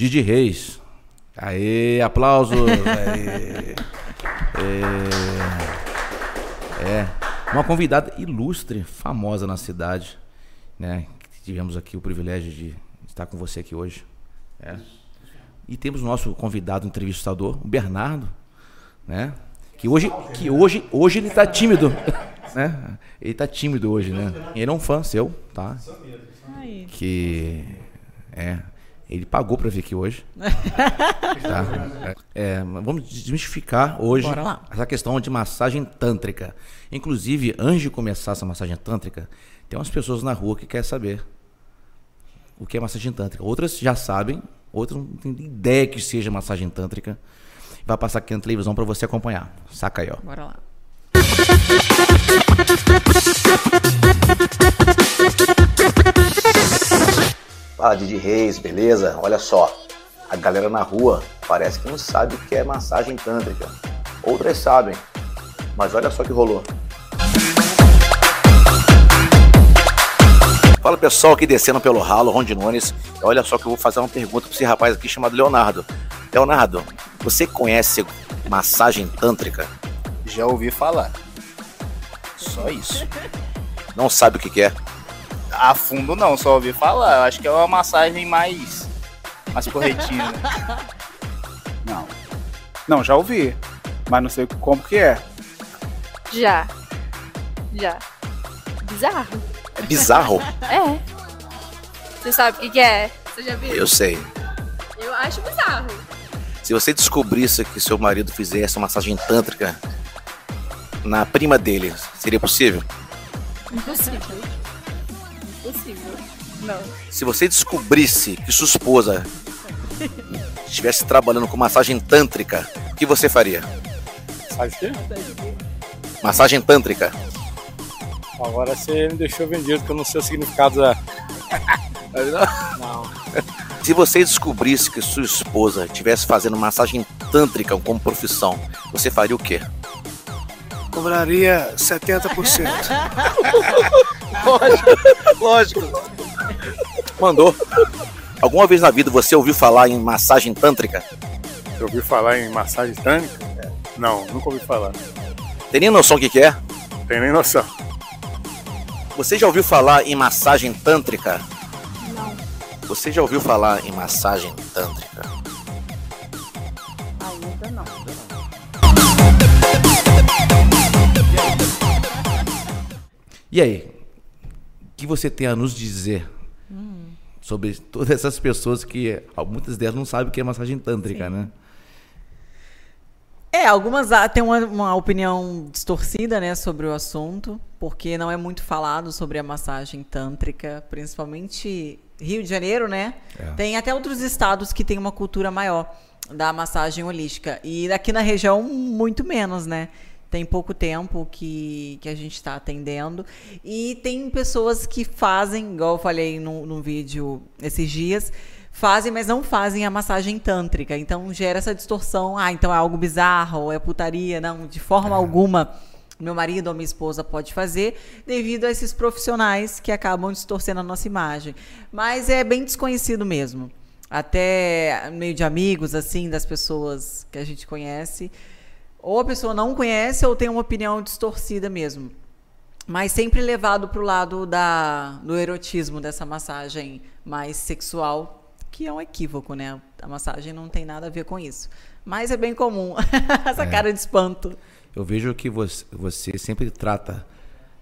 Didi Reis. Aê, aplausos. Aê. É, é, uma convidada ilustre, famosa na cidade, né? Tivemos aqui o privilégio de estar com você aqui hoje. É. E temos o nosso convidado entrevistador, o Bernardo, né? Que hoje, que hoje, hoje ele está tímido, né? Ele está tímido hoje, né? Ele é um fã seu, tá? Que é, ele pagou para vir aqui hoje. tá? É, vamos desmistificar hoje essa questão de massagem tântrica. Inclusive, antes de começar essa massagem tântrica, tem umas pessoas na rua que querem saber o que é massagem tântrica. Outras já sabem, outras não têm ideia que seja massagem tântrica. Vai passar aqui na televisão para você acompanhar. Saca aí, ó. Bora lá. Fala Didi Reis, beleza? Olha só, a galera na rua parece que não sabe o que é massagem tântrica. Outras sabem, mas olha só que rolou. Fala pessoal aqui descendo pelo ralo, Ronde Nunes. Olha só que eu vou fazer uma pergunta para esse rapaz aqui chamado Leonardo. Leonardo, você conhece massagem tântrica? Já ouvi falar. Só isso. Não sabe o que, que é? A fundo não, só ouvi falar. Eu acho que é uma massagem mais. mais corretinha. Não. Não, já ouvi. Mas não sei como que é. Já. Já. Bizarro. É bizarro? É. Você sabe o que, que é? Você já viu? Eu sei. Eu acho bizarro. Se você descobrisse que seu marido fizesse uma massagem tântrica na prima dele, seria possível? Impossível. Impossível. Não. Se você descobrisse que sua esposa estivesse trabalhando com massagem tântrica, o que você faria? Sabe o quê? Massagem tântrica. Agora você me deixou vendido, que eu não sei o significado da. Não. Se você descobrisse que sua esposa estivesse fazendo massagem tântrica como profissão, você faria o quê? Cobraria 70%. lógico, lógico. Mandou. Alguma vez na vida você ouviu falar em massagem tântrica? Eu ouvi falar em massagem tântrica? Não, nunca ouvi falar. Tem nem noção o que, que é? Tenho nem noção. Você já ouviu falar em massagem tântrica? Não. Você já ouviu falar em massagem tântrica? E aí? O que você tem a nos dizer sobre todas essas pessoas que muitas delas não sabem o que é massagem tântrica, né? É, algumas têm uma, uma opinião distorcida, né, sobre o assunto, porque não é muito falado sobre a massagem tântrica, principalmente Rio de Janeiro, né? É. Tem até outros estados que têm uma cultura maior da massagem holística. E aqui na região, muito menos, né? Tem pouco tempo que, que a gente está atendendo. E tem pessoas que fazem, igual eu falei no, no vídeo esses dias, fazem, mas não fazem a massagem tântrica. Então gera essa distorção. Ah, então é algo bizarro, ou é putaria. Não, de forma alguma meu marido ou minha esposa pode fazer, devido a esses profissionais que acabam distorcendo a nossa imagem. Mas é bem desconhecido mesmo. Até no meio de amigos, assim, das pessoas que a gente conhece. Ou a pessoa não conhece ou tem uma opinião distorcida mesmo. Mas sempre levado para o lado da, do erotismo dessa massagem mais sexual, que é um equívoco, né? A massagem não tem nada a ver com isso. Mas é bem comum essa cara de espanto. Eu vejo que você, você sempre trata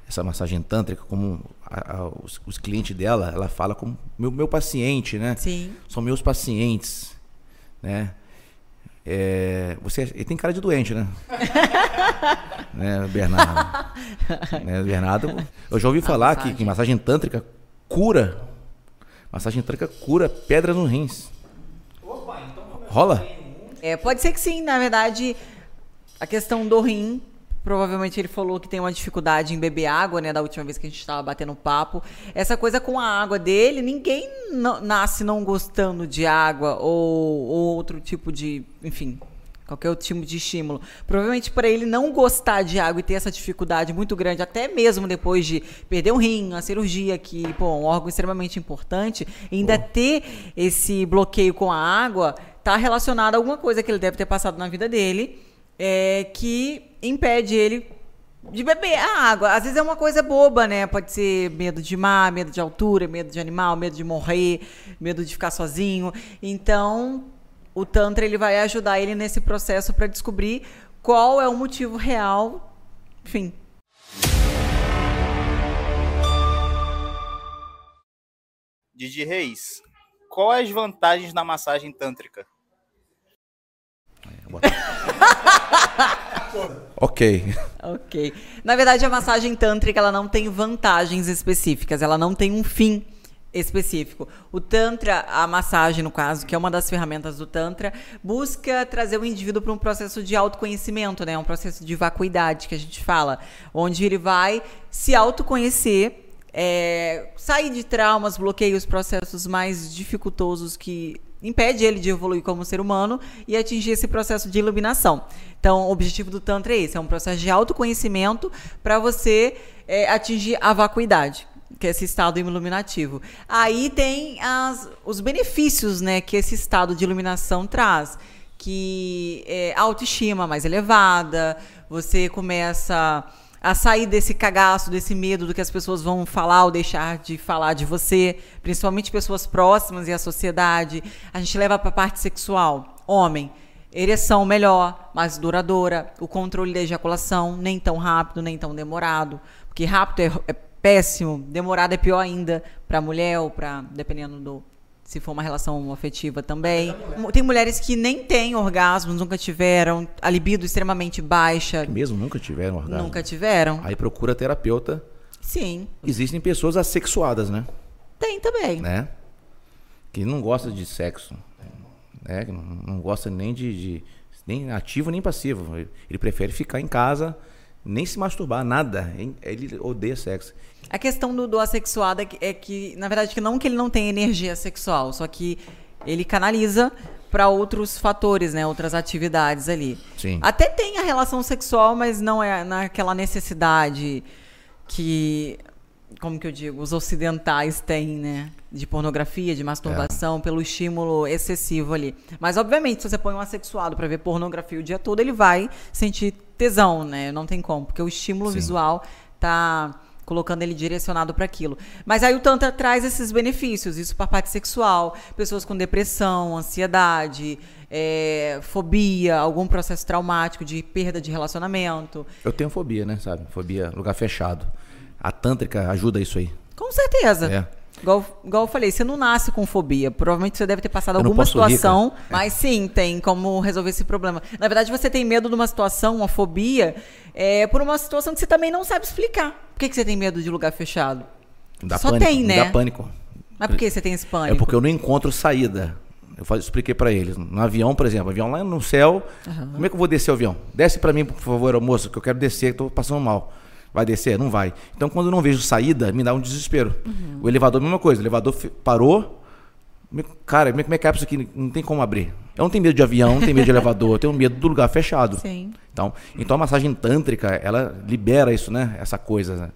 essa massagem tântrica como a- a- os, os clientes dela, ela fala como meu, meu paciente, né? Sim. São meus pacientes, né? É, você, ele tem cara de doente, né? né, Bernardo? né, Bernardo, eu já ouvi falar que, massagem. que massagem tântrica cura, massagem tântrica cura pedras no rins. Rola? É, pode ser que sim, na verdade, a questão do rim, provavelmente ele falou que tem uma dificuldade em beber água, né, da última vez que a gente estava batendo papo. Essa coisa com a água dele, ninguém na- nasce não gostando de água ou, ou outro tipo de, enfim, qualquer outro tipo de estímulo. Provavelmente para ele não gostar de água e ter essa dificuldade muito grande, até mesmo depois de perder um rim, uma cirurgia, que, pô, um órgão extremamente importante, ainda ter esse bloqueio com a água, está relacionado a alguma coisa que ele deve ter passado na vida dele, é, que impede ele de beber a água. Às vezes é uma coisa boba, né? Pode ser medo de mar, medo de altura, medo de animal, medo de morrer, medo de ficar sozinho. Então, o Tantra ele vai ajudar ele nesse processo para descobrir qual é o motivo real. Enfim. Didi Reis, quais as vantagens da massagem tântrica? ok. Ok. Na verdade, a massagem tântrica ela não tem vantagens específicas, ela não tem um fim específico. O Tantra, a massagem, no caso, que é uma das ferramentas do Tantra, busca trazer o indivíduo para um processo de autoconhecimento, né? Um processo de vacuidade que a gente fala, onde ele vai se autoconhecer, é, sair de traumas, bloqueios, processos mais dificultosos que impede ele de evoluir como ser humano e atingir esse processo de iluminação. Então, o objetivo do Tantra é esse: é um processo de autoconhecimento para você é, atingir a vacuidade que é esse estado iluminativo. Aí tem as, os benefícios, né, que esse estado de iluminação traz, que é autoestima mais elevada, você começa a sair desse cagaço, desse medo do que as pessoas vão falar ou deixar de falar de você, principalmente pessoas próximas e a sociedade. A gente leva para a parte sexual. Homem, ereção melhor, mais duradoura, o controle da ejaculação, nem tão rápido, nem tão demorado, porque rápido é, é péssimo. Demorado é pior ainda para mulher ou para dependendo do se for uma relação afetiva também. Tem mulheres que nem têm orgasmos, nunca tiveram, a libido extremamente baixa. Mesmo nunca tiveram orgasmo. Nunca tiveram. Aí procura terapeuta. Sim. Existem pessoas assexuadas, né? Tem também. Né? Que não gosta de sexo. Né? Que não, não gosta nem de, de nem ativo nem passivo. Ele prefere ficar em casa nem se masturbar, nada. Ele odeia sexo. A questão do, do assexuado é que, é que, na verdade, que não que ele não tem energia sexual, só que ele canaliza para outros fatores, né, outras atividades ali. Sim. Até tem a relação sexual, mas não é naquela necessidade que, como que eu digo, os ocidentais têm, né, de pornografia, de masturbação, é. pelo estímulo excessivo ali. Mas obviamente, se você põe um assexuado para ver pornografia o dia todo, ele vai sentir tesão, né? Não tem como, porque o estímulo Sim. visual tá colocando ele direcionado para aquilo. Mas aí o Tantra traz esses benefícios, isso para a parte sexual, pessoas com depressão, ansiedade, é, fobia, algum processo traumático de perda de relacionamento. Eu tenho fobia, né, sabe? Fobia, lugar fechado. A tântrica ajuda isso aí. Com certeza. É. Igual, igual eu falei, você não nasce com fobia. Provavelmente você deve ter passado eu alguma situação, rir, mas sim, tem como resolver esse problema. Na verdade, você tem medo de uma situação, uma fobia, é, por uma situação que você também não sabe explicar. Por que, que você tem medo de lugar fechado? Dá Só pânico, tem, né? Dá pânico. Mas por que você tem esse pânico? É porque eu não encontro saída. Eu expliquei para eles. No avião, por exemplo, avião lá no céu. Uhum. Como é que eu vou descer o avião? Desce para mim, por favor, moço, que eu quero descer, que eu tô passando mal. Vai descer? Não vai. Então, quando eu não vejo saída, me dá um desespero. Uhum. O elevador, mesma coisa. O elevador parou. Cara, como é que é isso aqui? Não tem como abrir. Eu não tenho medo de avião, não tenho medo de elevador, eu tenho medo do lugar fechado. Sim. Então, então a massagem tântrica, ela libera isso, né? Essa coisa. Né?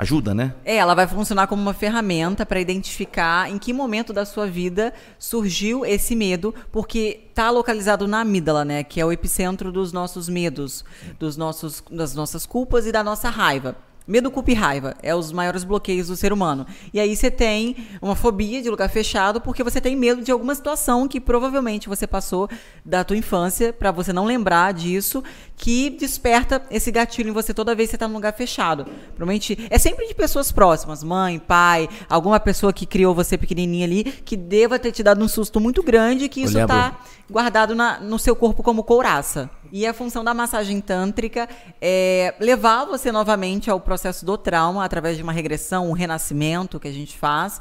Ajuda, né? É, ela vai funcionar como uma ferramenta para identificar em que momento da sua vida surgiu esse medo, porque está localizado na amígdala, né? Que é o epicentro dos nossos medos, dos nossos, das nossas culpas e da nossa raiva. Medo, culpa e raiva é os maiores bloqueios do ser humano. E aí você tem uma fobia de lugar fechado porque você tem medo de alguma situação que provavelmente você passou da tua infância para você não lembrar disso, que desperta esse gatilho em você toda vez que você está num lugar fechado. Provavelmente é sempre de pessoas próximas, mãe, pai, alguma pessoa que criou você pequenininha ali, que deva ter te dado um susto muito grande que isso está guardado na, no seu corpo como couraça. E a função da massagem tântrica é levar você novamente ao processo do trauma através de uma regressão, um renascimento que a gente faz.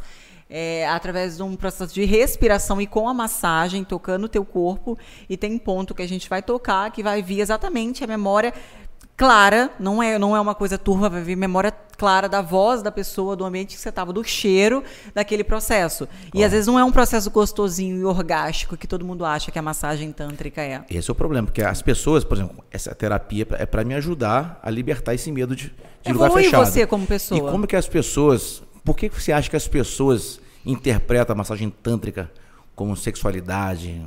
É, através de um processo de respiração e com a massagem, tocando o teu corpo. E tem ponto que a gente vai tocar que vai vir exatamente a memória clara, não é, não é uma coisa turva, vai vir memória clara da voz da pessoa, do ambiente que você estava, do cheiro daquele processo. E às vezes não é um processo gostosinho e orgástico que todo mundo acha que a massagem tântrica é. Esse é o problema, porque as pessoas, por exemplo, essa terapia é para me ajudar a libertar esse medo de, de lugar Evolui fechado. você como pessoa. E como que as pessoas, por que que você acha que as pessoas interpretam a massagem tântrica como sexualidade?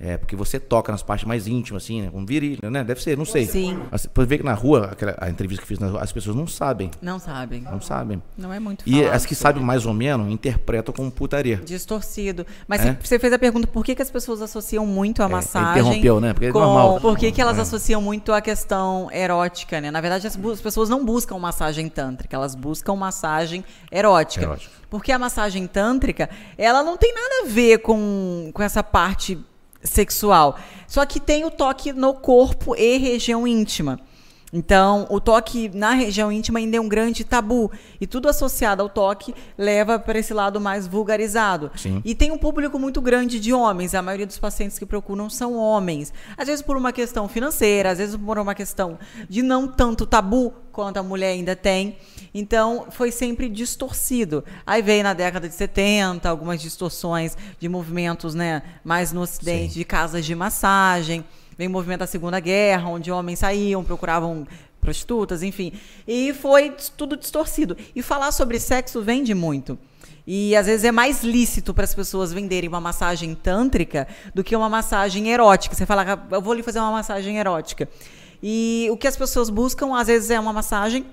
É, porque você toca nas partes mais íntimas, assim, né? Com virilha, né? Deve ser, não sei. Sim. Pode ver que na rua, aquela, a entrevista que fiz rua, as pessoas não sabem. Não sabem. Não sabem. Não é muito E falado as que sabem mais ou menos interpretam como putaria. Distorcido. Mas É? você- você fez a pergunta por que, que as pessoas associam muito a massagem. interrompeu, né? Porque é com, normal. Por que, que elas É. associam muito a questão erótica, né? Na verdade, as, as pessoas não buscam massagem tântrica, elas buscam massagem erótica. Erótica. Porque a massagem tântrica, ela não tem nada a ver com, com essa parte sexual. Só que tem o toque no corpo e região íntima. Então, o toque na região íntima ainda é um grande tabu. E tudo associado ao toque leva para esse lado mais vulgarizado. Sim. E tem um público muito grande de homens. A maioria dos pacientes que procuram são homens. Às vezes por uma questão financeira, às vezes por uma questão de não tanto tabu quanto a mulher ainda tem. Então, foi sempre distorcido. Aí veio na década de 70 algumas distorções de movimentos, né, mais no ocidente, de casas de massagem. Vem o movimento da Segunda Guerra, onde homens saíam, procuravam prostitutas, enfim. E foi tudo distorcido. E falar sobre sexo vende muito. E às vezes é mais lícito para as pessoas venderem uma massagem tântrica do que uma massagem erótica. Você fala, "Ah, eu vou lhe fazer uma massagem erótica. E o que as pessoas buscam, às vezes, é uma massagem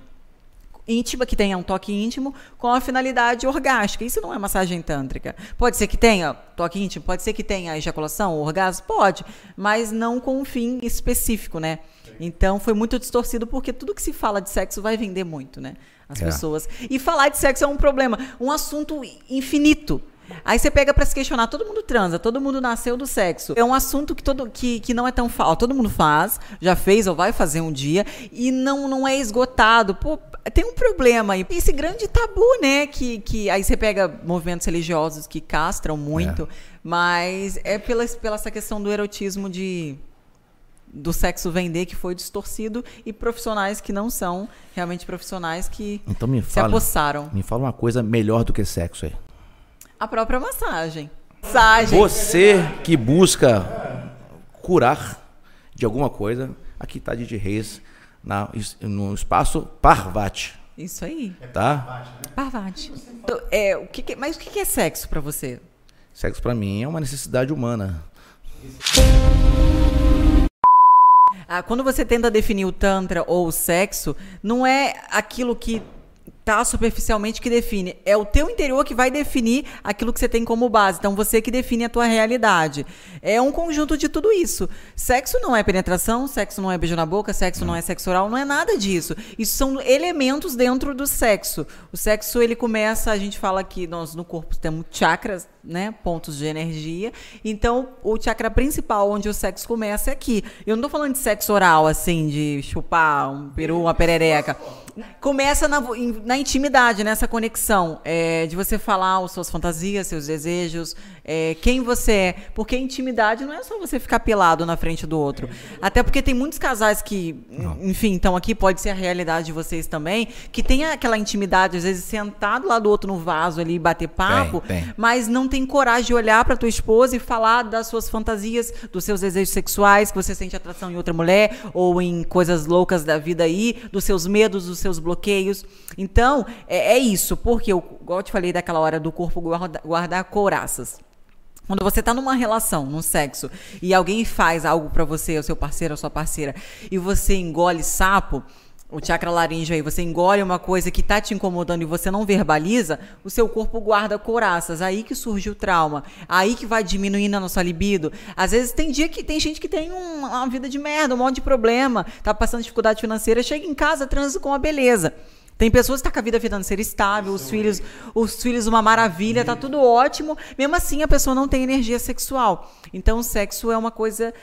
íntima, que tenha um toque íntimo, com a finalidade orgástica. Isso não é massagem tântrica. Pode ser que tenha toque íntimo, pode ser que tenha ejaculação, orgasmo, pode, mas não com um fim específico, né? Então foi muito distorcido porque tudo que se fala de sexo vai vender muito, né? As É. pessoas. E falar de sexo é um problema, um assunto infinito. Aí você pega pra se questionar, todo mundo transa, todo mundo nasceu do sexo. É um assunto que, todo, que, que não é tão fácil. Todo mundo faz, já fez ou vai fazer um dia, e não, não é esgotado. Pô, tem um problema aí. Esse grande tabu, né? Que, que aí você pega movimentos religiosos que castram muito, mas é pela, pela essa questão do erotismo de do sexo vender que foi distorcido e profissionais que não são realmente profissionais que Então me se fala, apossaram. me fala uma coisa melhor do que sexo aí. A própria massagem. Massagem. Você que busca curar de alguma coisa, aqui tá Didi Reis na, no espaço Parvati, Isso aí. tá? Parvati. Então, É, o que mas o que é sexo pra você? Sexo pra mim é uma necessidade humana. Ah, quando você tenta definir o tantra ou o sexo, não é aquilo que tá superficialmente que define, é o teu interior que vai definir aquilo que você tem como base. Então você que define a tua realidade. É um conjunto de tudo isso. Sexo não é penetração, sexo não é beijo na boca, sexo não é sexo oral, não é nada disso. Isso são elementos dentro do sexo. O sexo ele começa, a gente fala que nós no corpo temos chakras, né, pontos de energia. Então, o chakra principal onde o sexo começa é aqui. Eu não tô falando de sexo oral, assim, de chupar um peru, uma perereca. Começa na, na intimidade, nessa conexão. é, de você falar as suas fantasias, seus desejos, é, quem você é. Porque intimidade não é só você ficar pelado na frente do outro. Até porque tem muitos casais que, enfim, estão aqui, pode ser a realidade de vocês também, que tem aquela intimidade, às vezes, sentado lá do outro no vaso ali, bater papo, tem. mas não tem coragem de olhar para tua esposa e falar das suas fantasias, dos seus desejos sexuais, que você sente atração em outra mulher ou em coisas loucas da vida aí, dos seus medos, dos seus bloqueios. Então, é, é isso, porque eu, igual eu te falei daquela hora do corpo guarda, guardar couraças. Quando você tá numa relação, num sexo, e alguém faz algo pra você, o seu parceiro, a sua parceira, e você engole sapo, o chakra laríngeo aí, você engole uma coisa que tá te incomodando e você não verbaliza, o seu corpo guarda couraças. Aí que surge o trauma. Aí que vai diminuindo a nossa libido. Às vezes tem dia que tem gente que tem um- uma vida de merda, um monte de problema, tá passando dificuldade financeira, chega em casa, transa com a beleza. Tem pessoas que estão com a vida financeira estável, os filhos, os filhos uma maravilha, tá tudo ótimo. Mesmo assim, a pessoa não tem energia sexual. Então, o sexo é uma coisa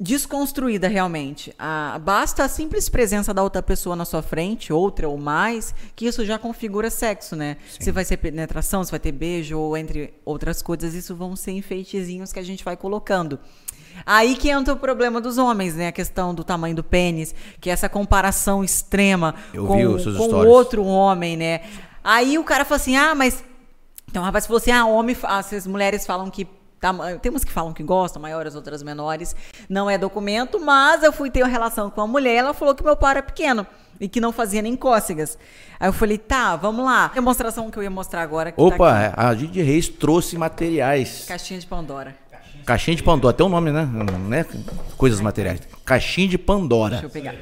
desconstruída realmente. Ah, basta a simples presença da outra pessoa na sua frente, outra ou mais, que isso já configura sexo, né? Se vai ser penetração, se vai ter beijo, ou entre outras coisas, isso vão ser enfeitezinhos que a gente vai colocando. Aí que entra o problema dos homens, né? A questão do tamanho do pênis, que é essa comparação extrema Eu com, com outro homem, né? Aí o cara fala assim: ah, mas. Então o rapaz falou assim: ah, homem. fa- As mulheres falam que. Tama- Tem umas que falam que gostam, maiores, outras menores. Não é documento, mas eu fui ter uma relação com uma mulher, ela falou que meu pau era pequeno e que não fazia nem cócegas. Aí eu falei, tá, vamos lá. Demonstração que eu ia mostrar agora. Que tá Opa, aqui. a Didi Reis trouxe materiais. Caixinha de Pandora. Caixinha de Pandora, até o nome, né? né? Coisas materiais. Caixinha de Pandora. Deixa eu pegar.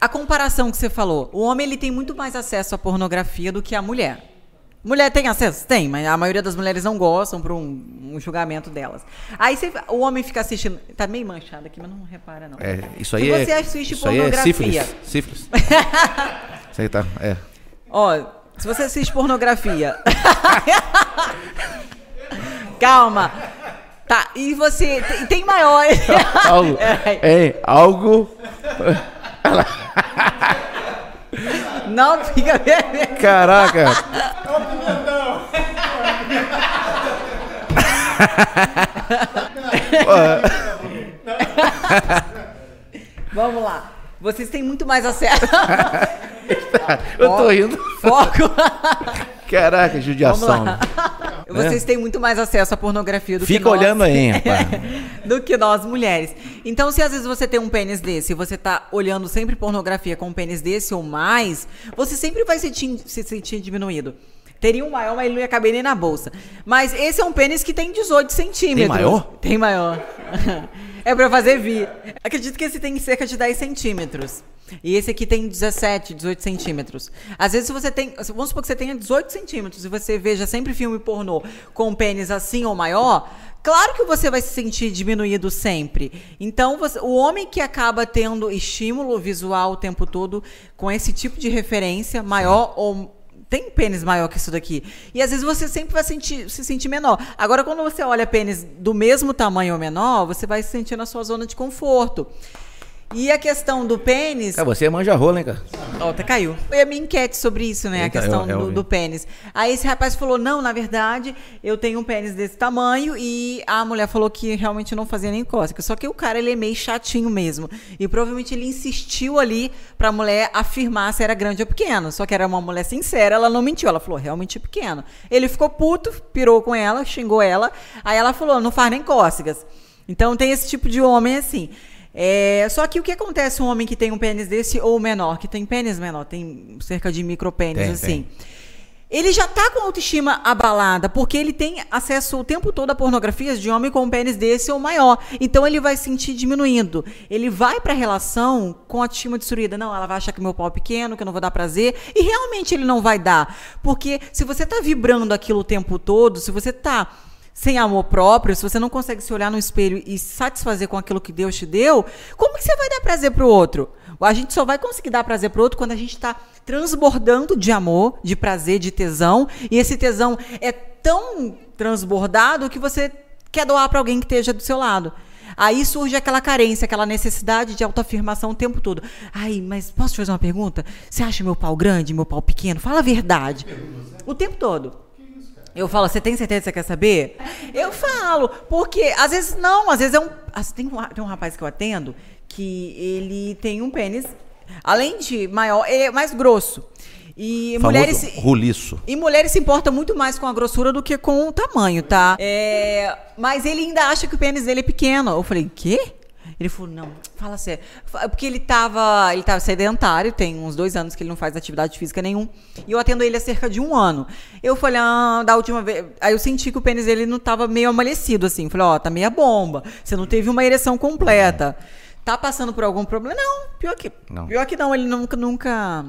A comparação que você falou, o homem ele tem muito mais acesso à pornografia do que a mulher. Mulher tem acesso? Tem, mas a maioria das mulheres não gostam por um, um julgamento delas. Aí você- o homem fica assistindo. Tá meio manchado aqui, mas não repara, não. É, isso aí Se é. você assiste isso aí é pornografia. sífilis. Sífilis. isso aí tá. É. Ó, se você assiste pornografia. Calma. Tá, e você. Tem, tem maior. Algo. É. É, algo. Não fica vermelho. Caraca. Vamos lá. Vocês têm muito mais acesso. Eu tô rindo. Foco. Caraca, judiação. lá. Vocês têm muito mais acesso à pornografia do que Fica nós. olhando aí, rapaz. do que nós mulheres. Então, se às vezes você tem um pênis desse e você tá olhando sempre pornografia com um pênis desse ou mais, você sempre vai se sentir, se sentir diminuído. Teria um maior, mas ele não ia caber nem na bolsa. Mas esse é um pênis que tem 18 centímetros. maior? Tem maior. é pra fazer vir. Acredito que esse tem cerca de 10 centímetros. E esse aqui tem 17, 18 centímetros. Às vezes, você tem. Vamos supor que você tenha 18 centímetros e você veja sempre filme pornô com pênis assim ou maior. Claro que você vai se sentir diminuído sempre. Então, você- o homem que acaba tendo estímulo visual o tempo todo com esse tipo de referência, maior ou tem pênis maior que isso daqui. E às vezes você sempre vai sentir- se sentir menor. Agora, quando você olha pênis do mesmo tamanho ou menor, você vai se sentir na sua zona de conforto. E a questão do pênis. Cara, você é manja rola, hein, cara? Ó, até caiu. Foi a minha enquete sobre isso, né? Eita, a questão eu- eu do, vi. do pênis. Aí esse rapaz falou: não, na verdade, eu tenho um pênis desse tamanho. E a mulher falou que realmente não fazia nem cócega. Só que o cara, ele é meio chatinho mesmo. E provavelmente ele insistiu ali pra mulher afirmar se era grande ou pequeno. Só que era uma mulher sincera, ela não mentiu. Ela falou: realmente é pequeno. Ele ficou puto, pirou com ela, xingou ela. Aí ela falou: não faz nem cócegas. Então tem esse tipo de homem assim. É, só que o que acontece um homem que tem um pênis desse ou menor, que tem pênis menor, tem cerca de micropênis Tem, assim. Ele já tá com a autoestima abalada, porque ele tem acesso o tempo todo a pornografias de homem com um pênis desse ou maior. Então ele vai sentir diminuindo. Ele vai pra relação com a autoestima destruída. Não, ela vai achar que meu pau é pequeno, que eu não vou dar prazer. E realmente ele não vai dar. Porque se você tá vibrando aquilo o tempo todo, se você tá sem amor próprio, se você não consegue se olhar no espelho e se satisfazer com aquilo que Deus te deu, como que você vai dar prazer pro outro? A gente só vai conseguir dar prazer pro outro quando a gente está transbordando de amor, de prazer, de tesão, e esse tesão é tão transbordado que você quer doar para alguém que esteja do seu lado. Aí surge aquela carência, aquela necessidade de autoafirmação o tempo todo. Ai, mas posso te fazer uma pergunta? Você acha meu pau grande, meu pau pequeno? Fala a verdade. O tempo todo. Eu falo, você tem certeza que você quer saber? Eu falo, porque às vezes não, às vezes é um. Tem um, tem um rapaz que eu atendo que ele tem um pênis, além de maior, ele é mais grosso. E Famoso mulheres. ruliço. e mulheres se importam muito mais com a grossura do que com o tamanho, tá? É, mas ele ainda acha que o pênis dele é pequeno. Eu falei, quê? Ele falou, não, fala sério. Fa- Porque ele tava, ele tava sedentário, tem uns dois anos que ele não faz atividade física nenhum. E eu atendo ele há cerca de um ano. Eu falei, ah, da última vez. Aí eu senti que o pênis dele não tava meio amalecido, assim. Falei, ó, tá meia bomba. Você não teve uma ereção completa. Tá passando por algum problema? Não, pior que Não. Pior que não, ele nunca, nunca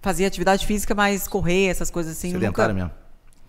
fazia atividade física, mas correr, essas coisas assim. Sedentário nunca, mesmo.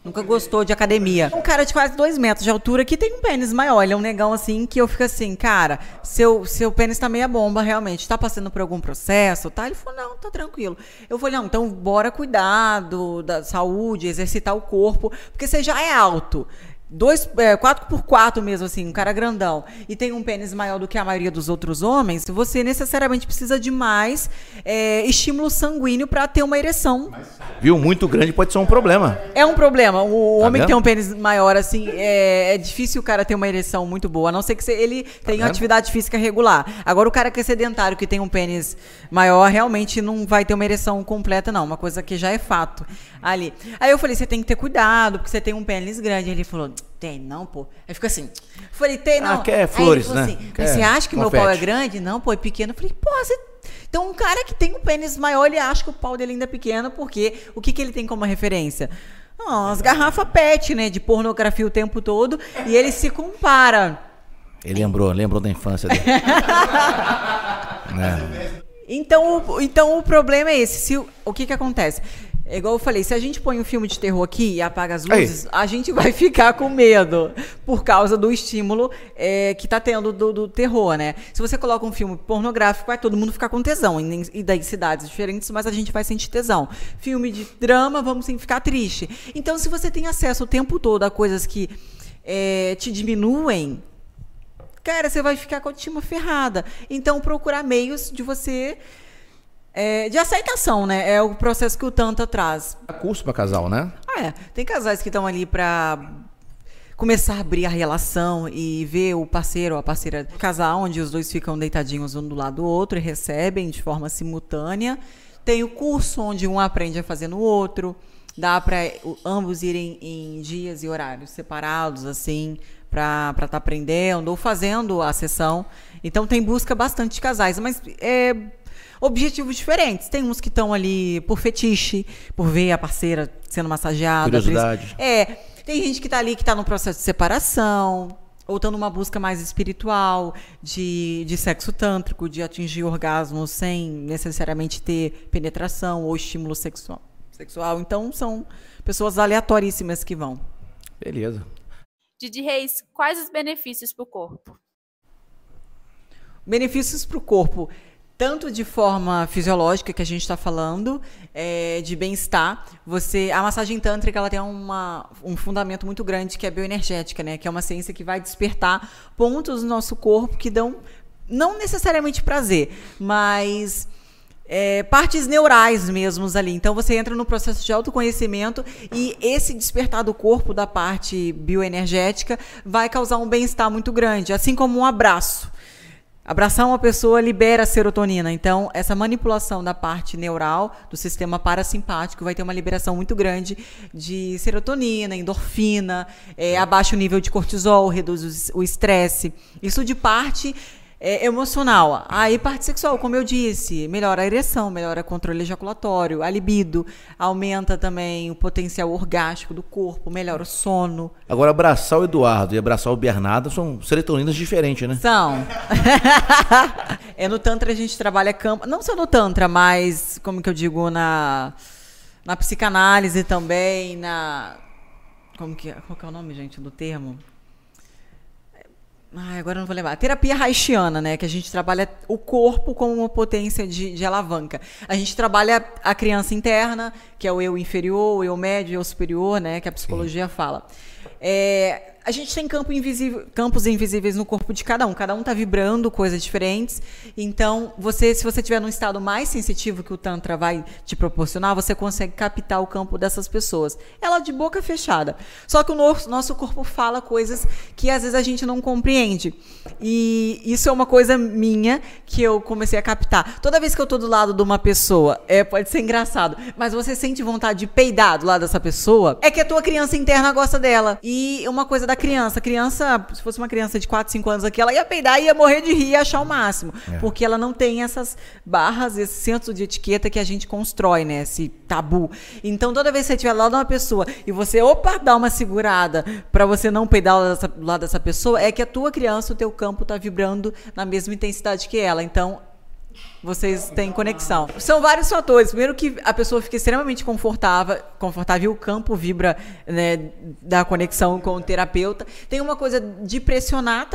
Nunca gostou de academia. Um cara de quase dois metros de altura que tem um pênis maior. Ele é um negão assim que eu fico assim, cara, seu, seu pênis tá meia bomba, realmente. Tá passando por algum processo, tá? Ele falou, não, tá tranquilo. Eu falei, não, então bora cuidar do, da saúde, exercitar o corpo, porque você já é alto. Dois, é, 4x4 mesmo, assim, um cara grandão, e tem um pênis maior do que a maioria dos outros homens, você necessariamente precisa de mais é, estímulo sanguíneo para ter uma ereção. Viu? Muito grande pode ser um problema. É um problema. O Tá homem que vendo? tem um pênis maior, assim, é, é difícil o cara ter uma ereção muito boa, a não ser que ele tenha Tá atividade física regular. Agora, o cara que é sedentário, que tem um pênis maior, realmente não vai ter uma ereção completa, não. Uma coisa que já é fato ali. Aí eu falei, você tem que ter cuidado, porque você tem um pênis grande. Ele falou, tem não, pô. Aí fica assim. Falei, tem Ah, não. quer Aí ele flores, né? assim, Quer você acha que meu pau é confete. grande? Não, pô, é pequeno. Eu falei, pô, você... Então, um cara que tem um pênis maior, ele acha que o pau dele ainda é pequeno, porque o que, que ele tem como referência? Ah, as garrafas PET, né, de pornografia o tempo todo, e ele se compara. Ele lembrou, lembrou da infância dele. né? Então, o, então o problema é esse. Se, o- o que que acontece? É igual eu falei, se a gente põe um filme de terror aqui e apaga as Aí. luzes, a gente vai ficar com medo por causa do estímulo é, que tá tendo do, do terror, né? Se você coloca um filme pornográfico, vai todo mundo ficar com tesão. E, e daí cidades diferentes, mas a gente vai sentir tesão. Filme de drama, vamos sim ficar triste. Então, se você tem acesso o tempo todo a coisas que é, te diminuem, cara, você vai ficar com a autoestima ferrada. Então, procurar meios de você. É, de aceitação, né? É o processo que o Tanta traz. Dá curso pra casal, né? Ah, é. Tem casais que estão ali pra começar a abrir a relação e ver o parceiro ou a parceira casar, onde os dois ficam deitadinhos um do lado do outro e recebem de forma simultânea. Tem o curso onde um aprende a fazer no outro. Dá para ambos irem em dias e horários separados, assim, para estar aprendendo ou fazendo a sessão. Então tem busca bastante de casais, mas é objetivos diferentes. Tem uns que estão ali por fetiche, por ver a parceira sendo massageada. Curiosidade. É, tem gente que tá ali que tá no processo de separação, ou tá numa busca mais espiritual, de, de sexo tântrico, de atingir orgasmo sem necessariamente ter penetração ou estímulo sexual. sexual. Então são pessoas aleatoríssimas que vão. Beleza. Didi Reis, quais os benefícios pro corpo? benefícios para o corpo, tanto de forma fisiológica que a gente está falando, é, de bem-estar. Você, a massagem tântrica ela tem uma, um fundamento muito grande que é bioenergética, né? Que é uma ciência que vai despertar pontos no nosso corpo que dão não necessariamente prazer, mas é, partes neurais mesmos ali. Então você entra no processo de autoconhecimento e esse despertar do corpo da parte bioenergética vai causar um bem-estar muito grande, assim como um abraço. Abraçar uma pessoa libera serotonina. Então, essa manipulação da parte neural do sistema parasimpático vai ter uma liberação muito grande de serotonina, endorfina, é, abaixa o nível de cortisol, reduz o estresse. Isso de parte é, emocional. Aí, parte sexual, como eu disse, melhora a ereção, melhora o controle ejaculatório, a libido, aumenta também o potencial orgástico do corpo, melhora o sono. Agora, abraçar o Eduardo e abraçar o Bernardo são serotoninas diferentes, né? São. é no Tantra a gente trabalha campo. Não só no Tantra, mas, como que eu digo, na, na psicanálise também, na. Como que, é- qual que é o nome, gente, do termo? Ai, agora não vou lembrar. Terapia haitiana, né? Que a gente trabalha o corpo como uma potência de, de alavanca. A gente trabalha a criança interna, que é o eu inferior, o eu médio, o eu superior, né? Que a psicologia fala. É, a gente tem campo invisível, campos invisíveis no corpo de cada um. Cada um está vibrando coisas diferentes. Então, você, se você estiver num estado mais sensitivo que o Tantra vai te proporcionar, você consegue captar o campo dessas pessoas. Ela de boca fechada. Só que o nosso, nosso corpo fala coisas que às vezes a gente não compreende. E isso é uma coisa minha que eu comecei a captar. Toda vez que eu tô do lado de uma pessoa, é, pode ser engraçado, mas você sente vontade de peidar do lado dessa pessoa, é que a tua criança interna gosta dela. E uma coisa da criança, a criança, se fosse uma criança de 4, 5 anos aqui, ela ia peidar e ia morrer de rir e achar o máximo. Porque ela não tem essas barras, esse senso de etiqueta que a gente constrói, né? Esse tabu. Então, toda vez que você estiver lá de uma pessoa e você, opa, dá uma segurada pra você não peidar lá dessa, lá dessa pessoa, é que a tua criança, o teu campo tá vibrando na mesma intensidade que ela. Então, vocês têm conexão. São vários fatores. Primeiro que a pessoa fica extremamente confortável, confortável, o campo vibra né, da conexão com o terapeuta. Tem uma coisa de pressionar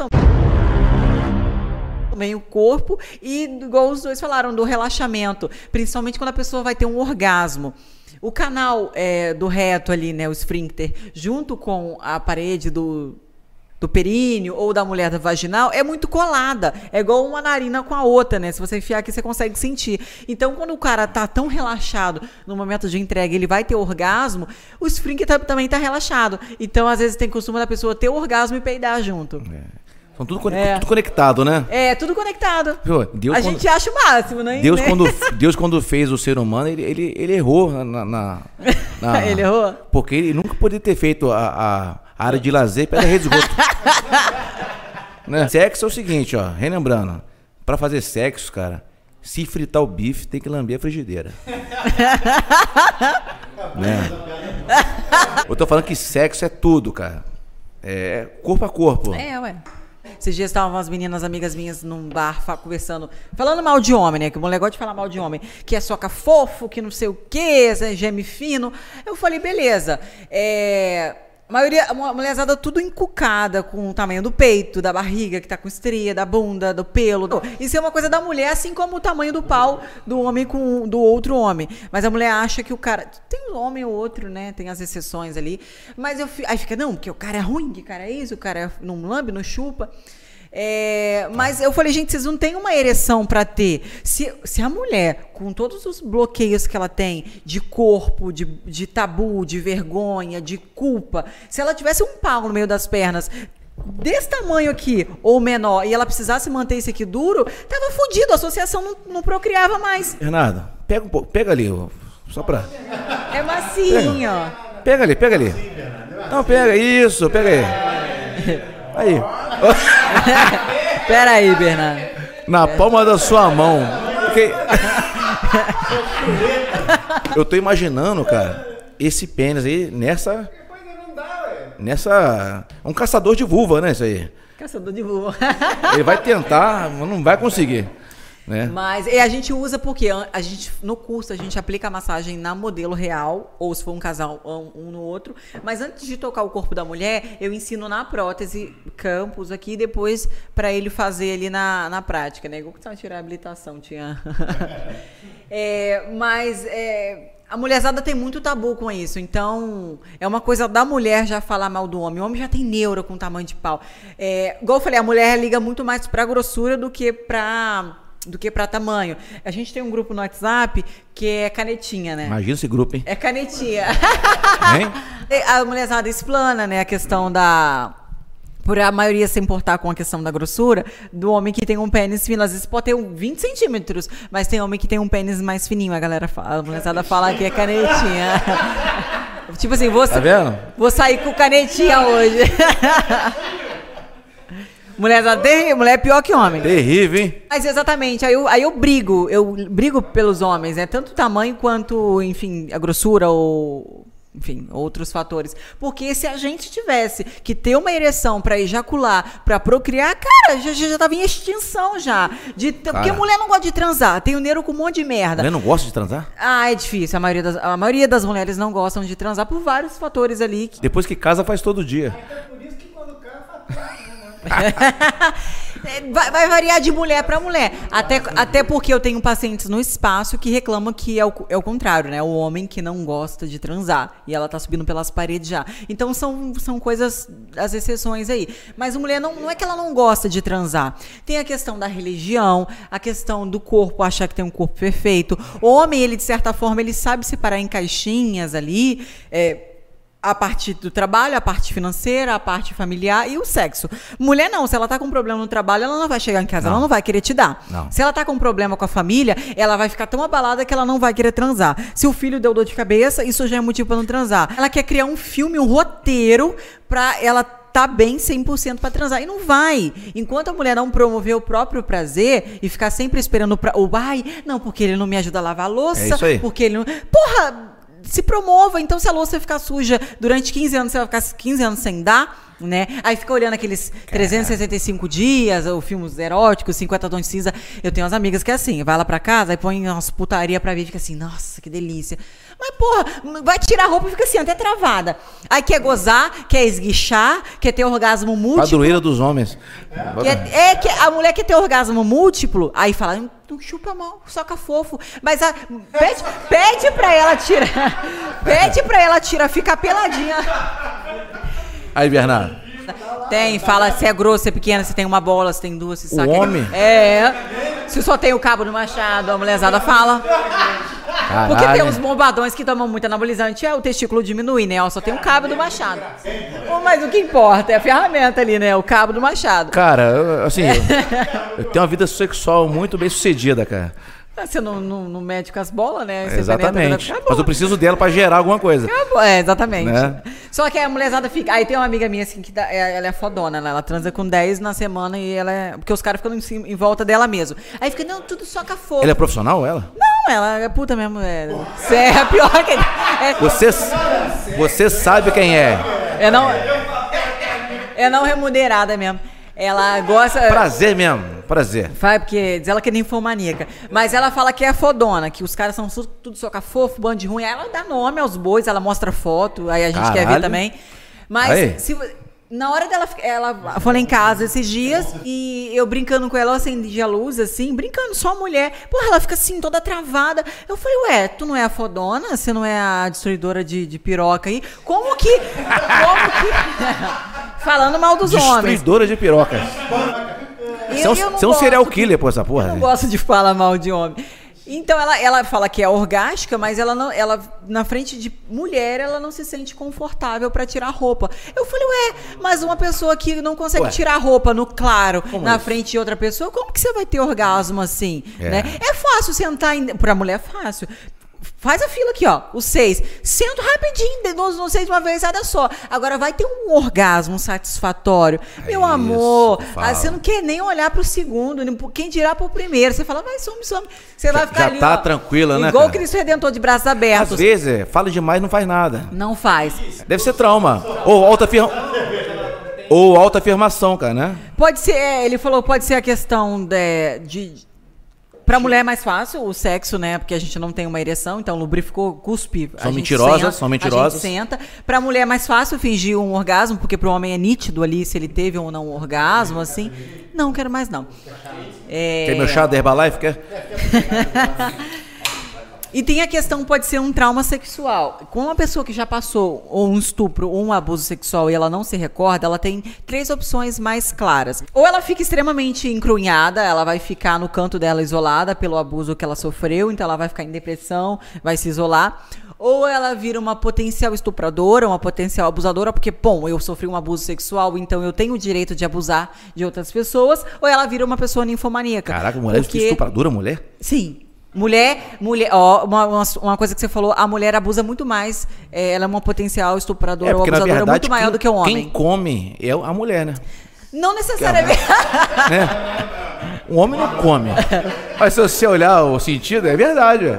também o corpo e igual os dois falaram do relaxamento, principalmente quando a pessoa vai ter um orgasmo. O canal é, do reto ali, né, o esfíncter, junto com a parede do, do períneo ou da mulher da vaginal é muito colada. É igual uma narina com a outra, né? Se você enfiar aqui, você consegue sentir. Então, quando o cara tá tão relaxado no momento de entrega, ele vai ter orgasmo, o esfíncter também tá relaxado. Então, às vezes, tem costume da pessoa ter orgasmo e peidar junto. São tudo, É. tudo conectado, né? É, tudo conectado. Deus a quando- gente acha o máximo, né? Deus, né? quando, Deus, quando fez o ser humano, ele, ele, ele errou na, na- na- na- Ele errou? Porque ele nunca poderia ter feito a, a área de lazer pela rede de esgoto. né? Sexo é o seguinte, ó, relembrando. Pra fazer sexo, cara, se fritar o bife, tem que lamber a frigideira. né? Eu tô falando que sexo é tudo, cara. É corpo a corpo. É, ué. Esses dias estavam as meninas amigas minhas num bar fa- conversando, falando mal de homem, né? Que o mulher gosta de falar mal de homem. Que é soca fofo, que não sei o quê, é geme fino. Eu falei, beleza. É. A maioria, a mu- mulherzada tudo encucada com o tamanho do peito, da barriga, que tá com estria, da bunda, do pelo. Isso é uma coisa da mulher, assim como o tamanho do pau do homem com do outro homem. Mas a mulher acha que o cara. Tem um homem ou outro, né? Tem as exceções ali. Mas eu aí fica, não, porque o cara é ruim, que cara é isso, o cara é- não lambe, não chupa. É, mas eu falei, gente, vocês não têm uma ereção pra ter. Se, se a mulher, com todos os bloqueios que ela tem de corpo, de, de tabu, de vergonha, de culpa, se ela tivesse um pau no meio das pernas desse tamanho aqui, ou menor, e ela precisasse manter isso aqui duro, tava fudido, a associação não, não procriava mais. Bernardo, pega um pouco, pega ali, só pra. É macinho, ó. Pega ali, pega ali. Não, pega isso, pega aí. Aí. Pera aí, Bernardo. Na palma da sua mão. Porque- Eu tô imaginando, cara, esse pênis aí nessa. Nessa. É um caçador de vulva, né? Isso aí. Caçador de vulva. Ele vai tentar, mas não vai conseguir. Né? Mas e a gente usa porque a gente no curso a gente aplica a massagem na modelo real ou se for um casal um, um no outro. Mas antes de tocar o corpo da mulher, eu ensino na prótese campus aqui e depois para ele fazer ali na, na prática, né? Igual que tava tirar a habilitação, tinha. É, mas é, a mulherzada tem muito tabu com isso. Então, é uma coisa da mulher já falar mal do homem. O homem já tem neura com tamanho de pau. É, igual eu falei, a mulher liga muito mais pra grossura do que pra do que para tamanho. A gente tem um grupo no WhatsApp que é canetinha, né? Imagina esse grupo, hein? É canetinha. Hein? a mulherzada explana, né, a questão da por a maioria se importar com a questão da grossura, do homem que tem um pênis fino. Às vezes pode ter um 20 centímetros, mas tem homem que tem um pênis mais fininho. A galera fala, a mulherzada fala que é canetinha. tipo assim, vou, Tá vendo? vou sair com canetinha hoje. mulherzada, terrível, mulher é pior que homem. Terrível, hein? Mas exatamente, aí eu, aí eu brigo, eu brigo pelos homens, né? Tanto o tamanho quanto, enfim, a grossura ou, enfim, outros fatores. Porque se a gente tivesse que ter uma ereção pra ejacular, pra procriar, cara, já, já, já tava em extinção já. De, porque mulher não gosta de transar, tem o neuro com um monte de merda. Mulher não gosta de transar? Ah, é difícil. A maioria, das, a maioria das mulheres não gostam de transar por vários fatores ali. que- Depois que casa, faz todo dia. Vai, vai variar de mulher pra mulher. Até, até porque eu tenho pacientes no espaço que reclamam que é o, é o contrário, né? O homem que não gosta de transar. E ela tá subindo pelas paredes já. Então são, são coisas, as exceções aí. Mas a mulher não, não é que ela não gosta de transar. Tem a questão da religião, a questão do corpo, achar que tem um corpo perfeito. O homem, ele, de certa forma, ele sabe separar em caixinhas ali. É, a parte do trabalho, a parte financeira, a parte familiar e o sexo. Mulher não, se ela tá com um problema no trabalho, ela não vai chegar em casa, Não. ela não vai querer te dar. Não. Se ela tá com um problema com a família, ela vai ficar tão abalada que ela não vai querer transar. Se o filho deu dor de cabeça, isso já é motivo pra não transar. Ela quer criar um filme, um roteiro pra ela tá bem 100% pra transar. E não vai. Enquanto a mulher não promover o próprio prazer e ficar sempre esperando pra, o ai, não, porque ele não me ajuda a lavar a louça, É porque ele não. Porra! Se promova. Então, se a louça ficar suja durante 15 anos, você vai ficar 15 anos sem dar, né? Aí fica olhando aqueles 365 dias, ou filmes eróticos, 50 tons de cinza. Eu tenho umas amigas que é assim, vai lá pra casa e põe umas putaria pra ver e fica assim, nossa, que delícia. Mas, porra, vai tirar a roupa e fica assim, até travada. Aí quer gozar, quer esguichar, quer ter orgasmo múltiplo. Padroeira dos homens. Quer- é que a mulher quer ter orgasmo múltiplo, aí fala, "Não- não chupa mal, soca fofo. Mas a, pede, pede pra ela tirar. Pede pra ela tirar, ficar peladinha. Aí, Bernardo. Tem, fala se é grosso, se é pequena, se tem uma bola, se tem duas, se O saca. homem? É. Se só tem o cabo do machado, a mulherzada fala. Porque tem Caralho. uns bombadões que tomam muito anabolizante, é o testículo diminui, né? Ó, Só tem o cabo do machado. Mas o que importa é a ferramenta ali, né? O cabo do machado. Cara, eu- assim, eu, eu tenho uma vida sexual muito bem sucedida, cara. Ah, Você não, não, não mede com as bolas, né? Você Exatamente. penetra. Mas eu preciso dela pra gerar alguma coisa. Acabou. É, exatamente. Né? Só que a mulherzada fica. Aí tem uma amiga minha, assim, que dá- é- ela é fodona, né? Ela transa com 10 na semana e ela é. Porque os caras ficam em, em volta dela mesmo. Aí fica, não, tudo soca fogo. Ela é profissional, ela? Não, ela é puta mesmo. É, Cê é a pior que. É, Você, você sabe quem é. é não. É não remunerada mesmo. Ela gosta. Prazer mesmo, prazer. Vai, porque diz ela que é ninfomaníaca. Mas ela fala que é fodona, que os caras são tudo soca fofo, bando de ruim. Aí ela dá nome aos bois, ela mostra foto, aí a gente quer ver Caralho. também. Mas Aí. se, na hora dela, ela foi lá em casa esses dias e eu brincando com ela, eu acendi a luz, assim, brincando, só a mulher. Porra, ela fica assim, toda travada. Eu falei, ué, tu não é a fodona? Você não é a destruidora de, de piroca aí? Como que. Como que. Falando mal dos homens. Destruidora de pirocas. Você é um, eu você é um serial killer, pô, essa eu porra. não gosto de falar mal de homem. Então ela, ela fala que é orgástica, mas ela não, ela na frente de mulher ela não se sente confortável pra tirar roupa. Eu falei, ué, mas uma pessoa que não consegue Ué. tirar roupa no claro na isso? frente de outra pessoa, como que você vai ter orgasmo assim, É. né? É fácil sentar em, pra mulher é fácil. Faz a fila aqui, ó, os seis. Sento rapidinho, de- não, não sei de uma vez, nada só. Agora vai ter um orgasmo satisfatório. Meu isso, amor, fala. ah, você não quer nem olhar pro segundo, quem dirá pro primeiro. Você fala, vai, some, some. Você vai ficar já ali, tá ó, tranquila, né, Igual o? Cristo Redentor de braços Às abertos. vezes, é, fala demais não faz nada. Não faz. Deve ser trauma. Ou autoafirma... Ou autoafirmação, cara, né? Pode ser, é, ele falou, pode ser a questão de. de Pra mulher é mais fácil o sexo, né? Porque a gente não tem uma ereção, então lubrificou, cuspe. São mentirosas, senta, são mentirosas. A gente senta. Pra mulher é mais fácil fingir um orgasmo, porque pro homem é nítido ali se ele teve ou não um orgasmo, assim. Não, quero mais não. É... Quer meu chá da Herbalife? Quer? E tem a questão, pode ser um trauma sexual. Com uma pessoa que já passou ou um estupro ou um abuso sexual e ela não se recorda, ela tem três opções mais claras. Ou ela fica extremamente encrunhada, ela vai ficar no canto dela isolada pelo abuso que ela sofreu, então ela vai ficar em depressão, vai se isolar. Ou ela vira uma potencial estupradora, uma potencial abusadora, porque, bom, eu sofri um abuso sexual, então eu tenho o direito de abusar de outras pessoas. Ou ela vira uma pessoa ninfomaníaca. Caraca, mulher porque... estupradora, mulher? Sim. Mulher, mulher, ó, uma, uma, coisa que você falou, a mulher abusa muito mais, é, ela é uma potencial estupradora ou porque na abusadora verdade muito maior quem, do que o homem. quem come é a mulher, né? Não necessariamente. né? O homem não come. Mas se você olhar o sentido, é verdade.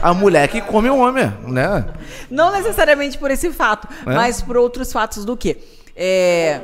A mulher que come o homem, né? Não necessariamente por esse fato, É? mas por outros fatos do que. É,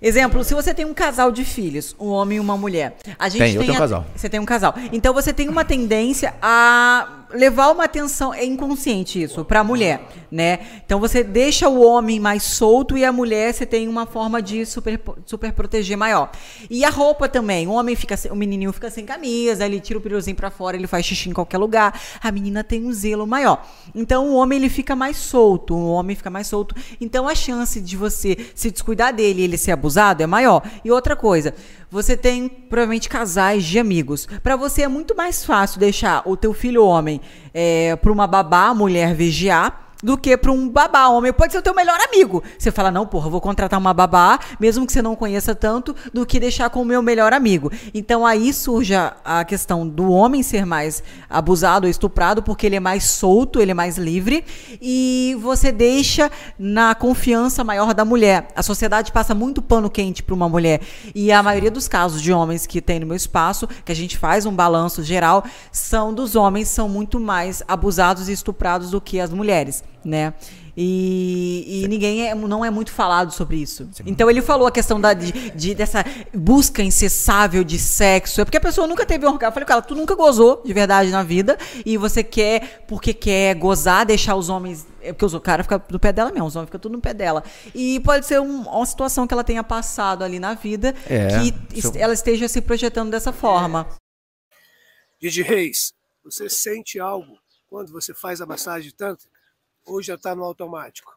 Exemplo, se você tem um casal de filhos, um homem e uma mulher. A gente Tem, eu tem tenho um a- casal. Você tem um casal. Então você tem uma tendência a levar uma atenção, é inconsciente isso, pra mulher, né? Então você deixa o homem mais solto e a mulher você tem uma forma de super, super proteger maior. E a roupa também, o homem fica o menininho fica sem camisa, ele tira o piruzinho pra fora, ele faz xixi em qualquer lugar. A menina tem um zelo maior. Então o homem ele fica mais solto, o homem fica mais solto. Então a chance de você se descuidar dele ele ser abusado é maior. E outra coisa, você tem provavelmente casais de amigos. Pra você é muito mais fácil deixar o teu filho homem é, para uma babá mulher vigiar do que para um babá homem. Pode ser o teu melhor amigo. Você fala, não, porra, vou contratar uma babá, mesmo que você não conheça tanto, do que deixar com o meu melhor amigo. Então aí surge a, questão do homem ser mais abusado estuprado, porque ele é mais solto, ele é mais livre, e você deixa na confiança maior da mulher. A sociedade passa muito pano quente para uma mulher. E a maioria dos casos de homens que tem no meu espaço, que a gente faz um balanço geral, são dos homens são muito mais abusados e estuprados do que as mulheres. Né? E, e ninguém é, não é muito falado sobre isso. Então ele falou a questão da, de, de- dessa busca incessável de sexo. É porque a pessoa nunca teve um orgasmo. Eu falei, cara, tu nunca gozou de verdade na vida e você quer, porque quer gozar, deixar os homens. É porque o cara fica no pé dela mesmo, os homens ficam tudo no pé dela. E pode ser um- uma situação que ela tenha passado ali na vida É, que ela esteja se projetando dessa forma. Didi Reis, você sente algo quando você faz a massagem tântrica? Ou já está no automático?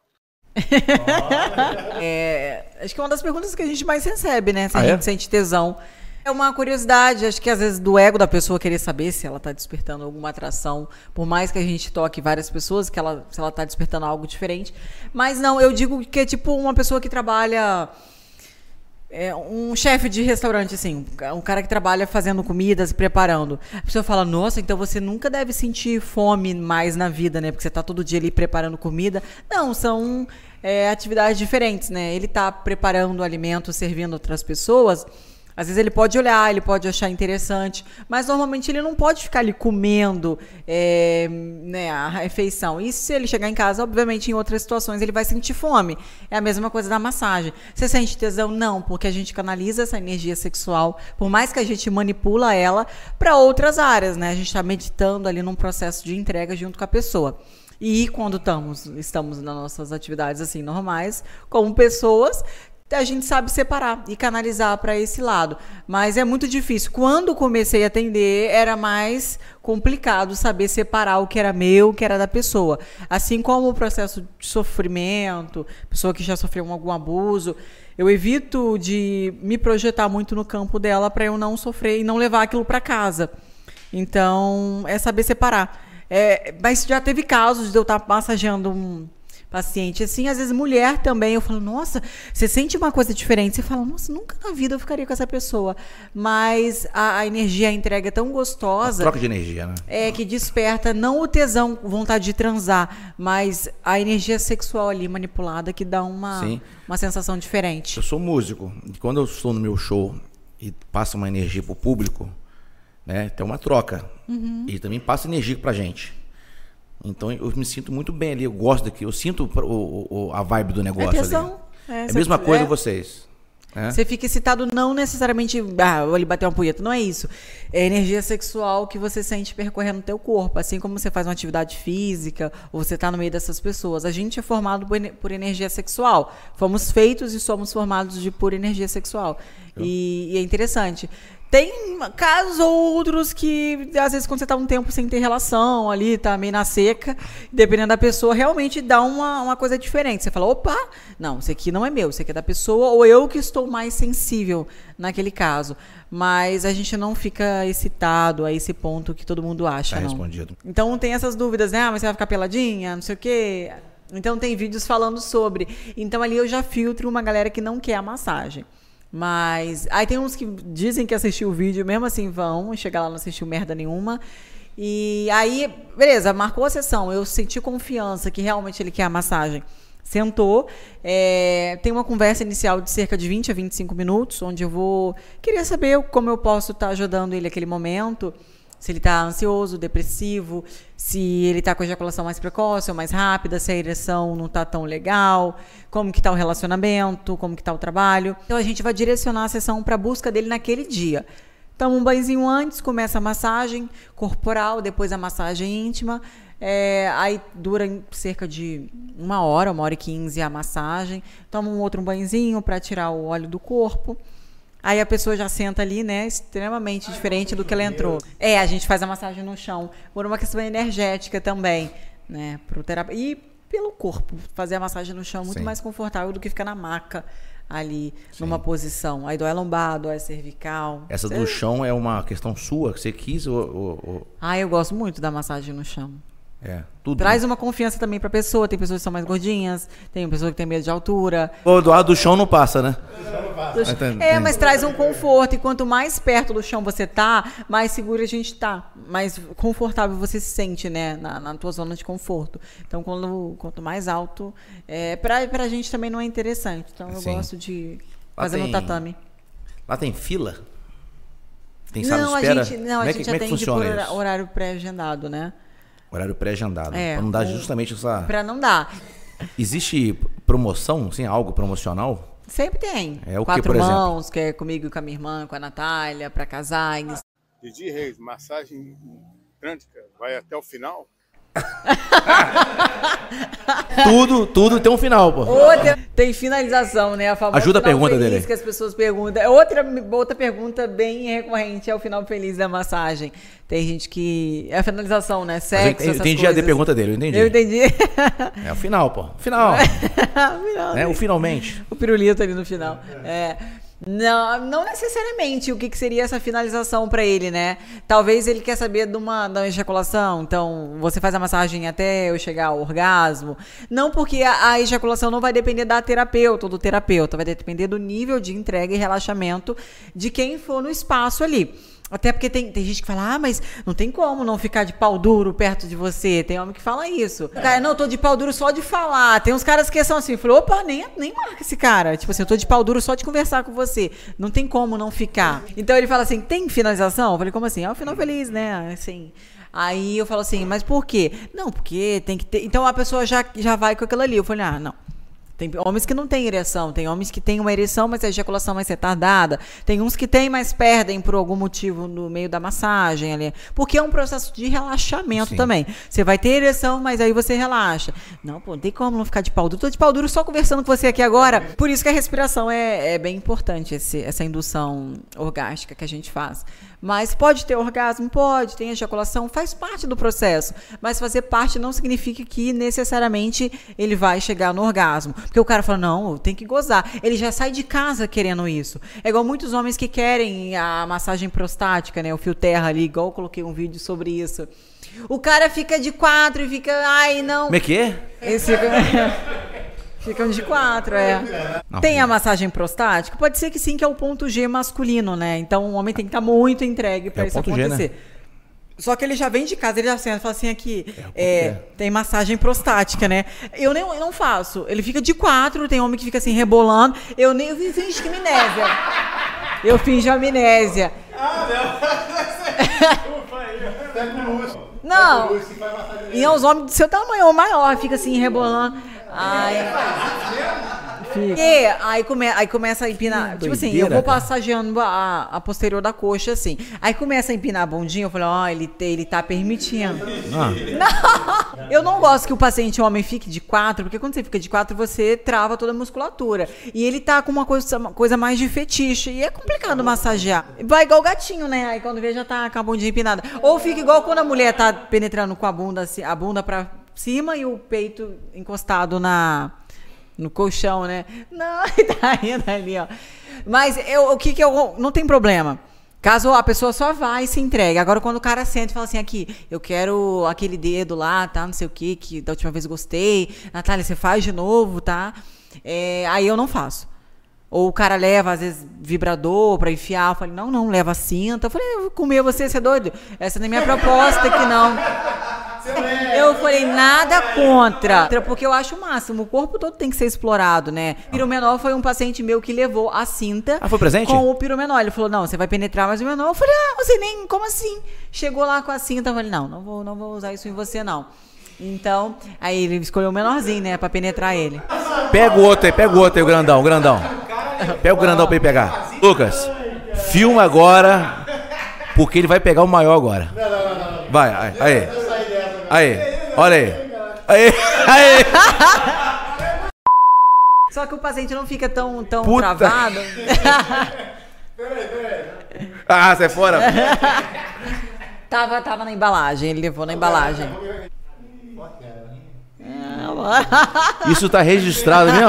É, acho que é uma das perguntas que a gente mais recebe, né? Se a Ah, é? gente sente tesão. É uma curiosidade, acho que às vezes do ego da pessoa querer saber se ela tá despertando alguma atração, por mais que a gente toque várias pessoas, que ela, se ela tá despertando algo diferente. Mas não, eu digo que é tipo uma pessoa que trabalha. É um chefe de restaurante, assim, um cara que trabalha fazendo comidas e preparando. A pessoa fala, nossa, então você nunca deve sentir fome mais na vida, né? Porque você tá todo dia ali preparando comida. Não, são é, atividades diferentes, né? Ele tá preparando alimento, servindo outras pessoas. Às vezes ele pode olhar, ele pode achar interessante, mas normalmente ele não pode ficar ali comendo é, né, a refeição. E se ele chegar em casa, obviamente, em outras situações, ele vai sentir fome. É a mesma coisa da massagem. Você sente tesão? Não, porque a gente canaliza essa energia sexual, por mais que a gente manipula ela para outras áreas, né? A gente está meditando ali num processo de entrega junto com a pessoa. E quando estamos, estamos nas nossas atividades assim normais, como pessoas, a gente sabe separar e canalizar para esse lado. Mas é muito difícil. Quando comecei a atender, era mais complicado saber separar o que era meu, o que era da pessoa. Assim como o processo de sofrimento, pessoa que já sofreu algum abuso, eu evito de me projetar muito no campo dela para eu não sofrer e não levar aquilo para casa. Então, é saber separar. É, mas já teve casos de eu estar massageando um paciente assim, às vezes mulher também, eu falo, nossa, você sente uma coisa diferente, você fala, nossa, nunca na vida eu ficaria com essa pessoa, mas a, a energia, a entrega é tão gostosa, Troca de energia, né? é que desperta não o tesão, vontade de transar, mas a energia sexual ali manipulada que dá uma, Sim. uma sensação diferente. Eu sou músico. E quando eu estou no meu show e passa uma energia pro público, né? Tem uma troca. Uhum. E também passa energia pra gente. Então eu me sinto muito bem ali. Eu gosto daqui. Eu sinto o, o- a vibe do negócio tesão. ali. É, É, a mesma coisa é. vocês. né? Você fica excitado não necessariamente, ah, ali bater uma punheta, não é isso. É energia sexual que você sente percorrendo o teu corpo, assim como você faz uma atividade física, ou você está no meio dessas pessoas. A gente é formado por energia sexual. Fomos feitos e somos formados de pura energia sexual. E, e é interessante. Tem casos ou outros que, às vezes, quando você está um tempo sem ter relação ali, tá meio na seca, dependendo da pessoa, realmente dá uma, uma coisa diferente. Você fala, opa, não, isso aqui não é meu, isso aqui é da pessoa, ou eu que estou mais sensível naquele caso. Mas a gente não fica excitado a esse ponto que todo mundo acha, Tá não. respondido. Então tem essas dúvidas, né? Ah, mas você vai ficar peladinha, não sei o quê. Então tem vídeos falando sobre. Então ali eu já filtro uma galera que não quer a massagem. Mas aí tem uns que dizem que assistiu o vídeo, mesmo assim vão, chegar lá não assistiu merda nenhuma. E aí, beleza, marcou a sessão, eu senti confiança que realmente ele quer a massagem. Sentou, é, tem uma conversa inicial de cerca de 20 a 25 minutos, onde eu vou. Queria saber como eu posso estar ajudando ele naquele momento se ele está ansioso, depressivo, se ele está com ejaculação mais precoce ou mais rápida, se a ereção não está tão legal, como que está o relacionamento, como que está o trabalho. Então a gente vai direcionar a sessão para a busca dele naquele dia. Toma um banhozinho antes, começa a massagem corporal, depois a massagem íntima. É, aí dura cerca de uma hora, uma hora e quinze a massagem. Toma um outro banhozinho para tirar o óleo do corpo. Aí a pessoa já senta ali, né, extremamente diferente do que ela entrou. É, a gente faz a massagem no chão, por uma questão energética também, né, pro terapeuta. E pelo corpo, fazer a massagem no chão é muito Sim. mais confortável do que ficar na maca ali, numa posição. Aí dói a lombar, dói a cervical. Essa do chão é uma questão sua, que você quis ou. ou- ou- Ah, eu gosto muito da massagem no chão. É, tudo. Traz uma confiança também pra pessoa. Tem pessoas que são mais gordinhas, tem pessoa que tem medo de altura. O do lado do chão não passa, né? Entendi. É, mas traz um conforto. E quanto mais perto do chão você tá, mais seguro a gente tá. Mais confortável você se sente, né? Na, na tua zona de conforto. Então, quando, quanto mais alto. É, pra, pra gente também não é interessante. Então, eu Sim. gosto de Lá fazer no tem- tatame. Lá tem fila? Tem sala Não, de a espera? gente, não, como a é que, gente é que atende por funciona hora- isso? horário pré-agendado, né? Horário pré-agendado. É, pra não dar justamente essa. Pra não dar. Existe promoção, assim, algo promocional? Sempre tem. É o Quatro por exemplo? mãos, que é comigo e com a minha irmã, com a Natália, pra casais. Didi Reis, massagem trântica, vai até o final? tudo, tudo tem um final, pô. Outra, tem finalização, né? A famosa Ajuda a pergunta feliz dele. que as pessoas perguntam. Outra, outra pergunta bem recorrente é o final feliz da massagem. Tem gente que. É a finalização, né? Sexo. eu entendi a coisas. pergunta dele, eu entendi. Eu entendi. É o final, pô. Final. Final, né? O finalmente. o pirulito ali no final. É. Não, não necessariamente o que, que seria essa finalização pra ele, né? Talvez ele quer saber de uma, da ejaculação, então você faz a massagem até eu chegar ao orgasmo. Não porque a, a ejaculação não vai depender da terapeuta ou do terapeuta, vai depender do nível de entrega e relaxamento de quem for no espaço ali. Até porque tem, tem gente que fala, ah, mas não tem como não ficar de pau duro perto de você. Tem homem que fala isso. Cara, não, eu tô de pau duro só de falar. Tem uns caras que são assim, falou, opa, nem, nem marca esse cara. Tipo assim, eu tô de pau duro só de conversar com você. Não tem como não ficar. Então ele fala assim, tem finalização? Eu falei, como assim? É um final feliz, né? Assim. Aí eu falo assim, mas por quê? Não, porque tem que ter. Então a pessoa já, já vai com aquilo ali. Eu falei, ah, não. Tem homens que não têm ereção, tem homens que têm uma ereção, mas a ejaculação vai ser tardada. Tem uns que têm, mas perdem por algum motivo no meio da massagem ali. Porque é um processo de relaxamento Sim. também. Você vai ter ereção, mas aí você relaxa. Não, pô, não tem como não ficar de pau duro. Tô de pau duro só conversando com você aqui agora. Por isso que a respiração é, é bem importante, esse- essa indução orgástica que a gente faz. Mas pode ter orgasmo? Pode. Tem ejaculação? Faz parte do processo. Mas fazer parte não significa que necessariamente ele vai chegar no orgasmo. Porque o cara fala, não, tem que gozar. Ele já sai de casa querendo isso. É igual muitos homens que querem a massagem prostática, né? O fio terra ali, igual eu coloquei um vídeo sobre isso. O cara fica de quatro e fica, ai, não. Como é que é? Eles ficam, de quatro, é. Não. Tem a massagem prostática? Pode ser que sim, que é o ponto G masculino, né? Então o homem tem que estar muito entregue É para o isso ponto G, né? acontecer. Só que ele já vem de casa, ele já senta e fala assim aqui, é, G. tem massagem prostática, né? Eu, nem, eu não faço. Ele fica de quatro, tem homem que fica assim rebolando. Eu nem eu finjo que amnésia. Eu finjo amnésia. Não. E é os homens do seu tamanho ou maior, fica assim rebolando. Ai. Fica. E aí, come, aí começa a empinar. tipo assim, eu doideira, vou passageando a, a posterior da coxa, assim. Aí começa a empinar a bundinha, eu falo, ó, ele, te- ele tá permitindo. Ah, Não! Eu não gosto que o paciente homem fique de quatro, porque quando você fica de quatro, você trava toda a musculatura. E ele tá com uma coisa, uma coisa mais de fetiche. E é complicado massagear. Vai igual o gatinho, né? Aí quando vê, já tá com a bundinha empinada. Ou fica igual quando a mulher tá penetrando com a bunda, assim, a bunda pra cima e o peito encostado na. No colchão, né? Não, tá rindo ali, ó. Mas eu, o que que eu. Não tem problema. Caso a pessoa só vai e se entregue. Agora, quando o cara senta e fala assim, aqui, eu quero aquele dedo lá, tá? Não sei o que, que da última vez gostei. Natália, você faz de novo, tá? É, aí eu não faço. Ou o cara leva, às vezes, vibrador pra enfiar. Eu falei, não, não, leva cinta. Eu falei, eu vou comer você, você é doido? Essa não é minha proposta aqui, não. Eu falei, nada contra. Porque eu acho o máximo. O corpo todo tem que ser explorado, né? Piro menor foi um paciente meu que levou a cinta. Ah, foi presente? Com o piro menor. Ele falou, não, você vai penetrar mais o menor. Eu falei, ah, você nem, como assim? Chegou lá com a cinta. Eu falei, não, não vou, não vou usar isso em você, não. Então, aí ele escolheu o menorzinho, né? Pra penetrar ele. pega o outro aí, pega o outro aí, o grandão, o grandão. Pega o grandão pra ele pegar. Lucas, filma agora, porque ele vai pegar o maior agora. Vai, aí, aí. Aí, olha aí. Aí, aí. Só que o paciente não fica tão, tão Puta. travado. Ah, sai fora. tava, tava na embalagem, ele levou na embalagem. Isso tá registrado, viu?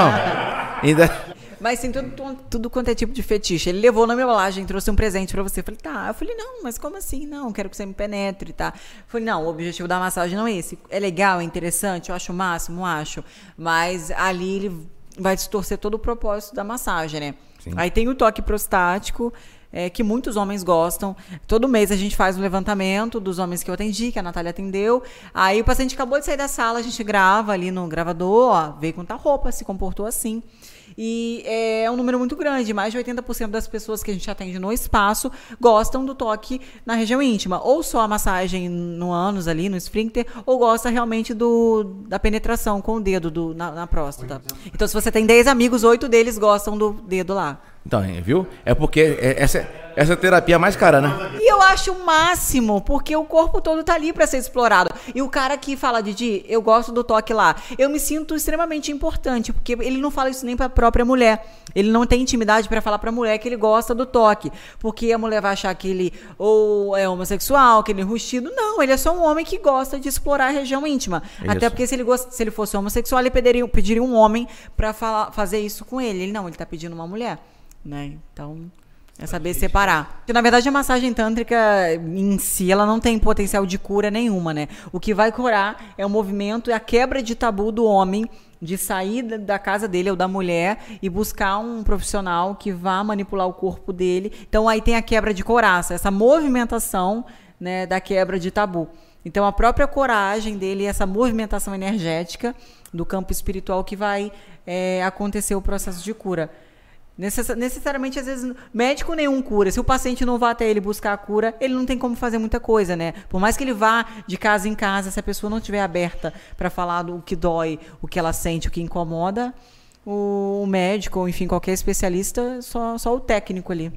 Ainda. Mas tem tudo, tudo quanto é tipo de fetiche. Ele levou na minha embalagem, trouxe um presente pra você. Eu falei, tá. Eu falei, não, mas como assim? Não, quero que você me penetre, tá? Eu falei, não, o objetivo da massagem não é esse. É legal, é interessante, eu acho o máximo, acho. Mas ali ele vai distorcer todo o propósito da massagem, né? Sim. Aí tem o toque prostático. é, que muitos homens gostam. Todo mês a gente faz um levantamento dos homens que eu atendi, que a Natália atendeu. Aí o paciente acabou de sair da sala, a gente grava ali no gravador, ó, veio com tal roupa, se comportou assim. E é um número muito grande, mais de 80% das pessoas que a gente atende no espaço gostam do toque na região íntima, ou só a massagem no ânus ali, no esfíncter, ou gosta realmente do, da penetração com o dedo do, na, na próstata. Então, se você tem 10 amigos, 8 deles gostam do dedo lá. Então, viu? É porque é- essa, essa terapia é mais cara, né? E eu acho o máximo, porque o corpo todo tá ali pra ser explorado. E o cara que fala, Didi, eu gosto do toque lá, eu me sinto extremamente importante, porque ele não fala isso nem pra própria mulher. Ele não tem intimidade pra falar pra mulher que ele gosta do toque. Porque a mulher vai achar que ele ou é homossexual, que ele é rustido. Não, ele é só um homem que gosta de explorar a região íntima. Até Isso. porque se ele, gost... se ele fosse homossexual, ele pediria, pediria um homem pra falar, fazer isso com ele. Ele não, ele tá pedindo uma mulher. Né? Então, é saber separar. Porque, na verdade, a massagem tântrica em si, ela não tem potencial de cura nenhuma, né? O que vai curar é o movimento e a quebra de tabu do homem de sair da- da casa dele ou da mulher e buscar um profissional que vá manipular o corpo dele. Então aí tem a quebra de coraça, essa movimentação, né, da quebra de tabu. Então a própria coragem dele, essa movimentação energética do campo espiritual que vai é, acontecer o processo de cura. Necessa- necessariamente, às vezes, médico nenhum cura. Se o paciente não vá até ele buscar a cura, ele não tem como fazer muita coisa, né? Por mais que ele vá de casa em casa, se a pessoa não estiver aberta para falar do que dói, o que ela sente, o que incomoda, o, o médico, ou enfim, qualquer especialista, só, só o técnico ali.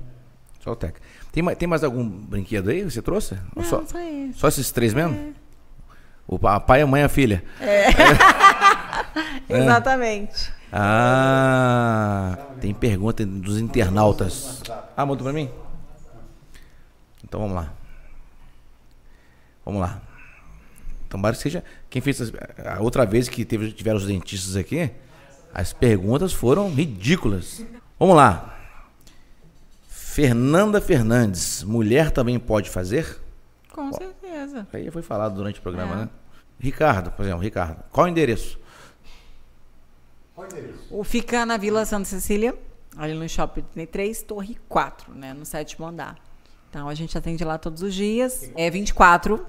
Só o Tec. Tem, mais- tem mais algum brinquedo aí que você trouxe? Ou Não, só, só esses três mesmo? O pa- pai, a mãe e a filha. Exatamente. Ah, tem pergunta dos internautas. Ah, mandou pra mim? Então vamos lá. Vamos lá. Tomara que seja. Quem fez as- a outra vez que teve, tiveram os dentistas aqui, as perguntas foram ridículas. Vamos lá. Fernanda Fernandes, mulher também pode fazer? Com certeza. Aí foi falado durante o programa, É. né? Ricardo, por exemplo, Ricardo. Qual o endereço? O fica na Vila Santa Cecília, ali no Shopping 33, Torre 4, né? No sétimo andar. Então a gente atende lá todos os dias. É 24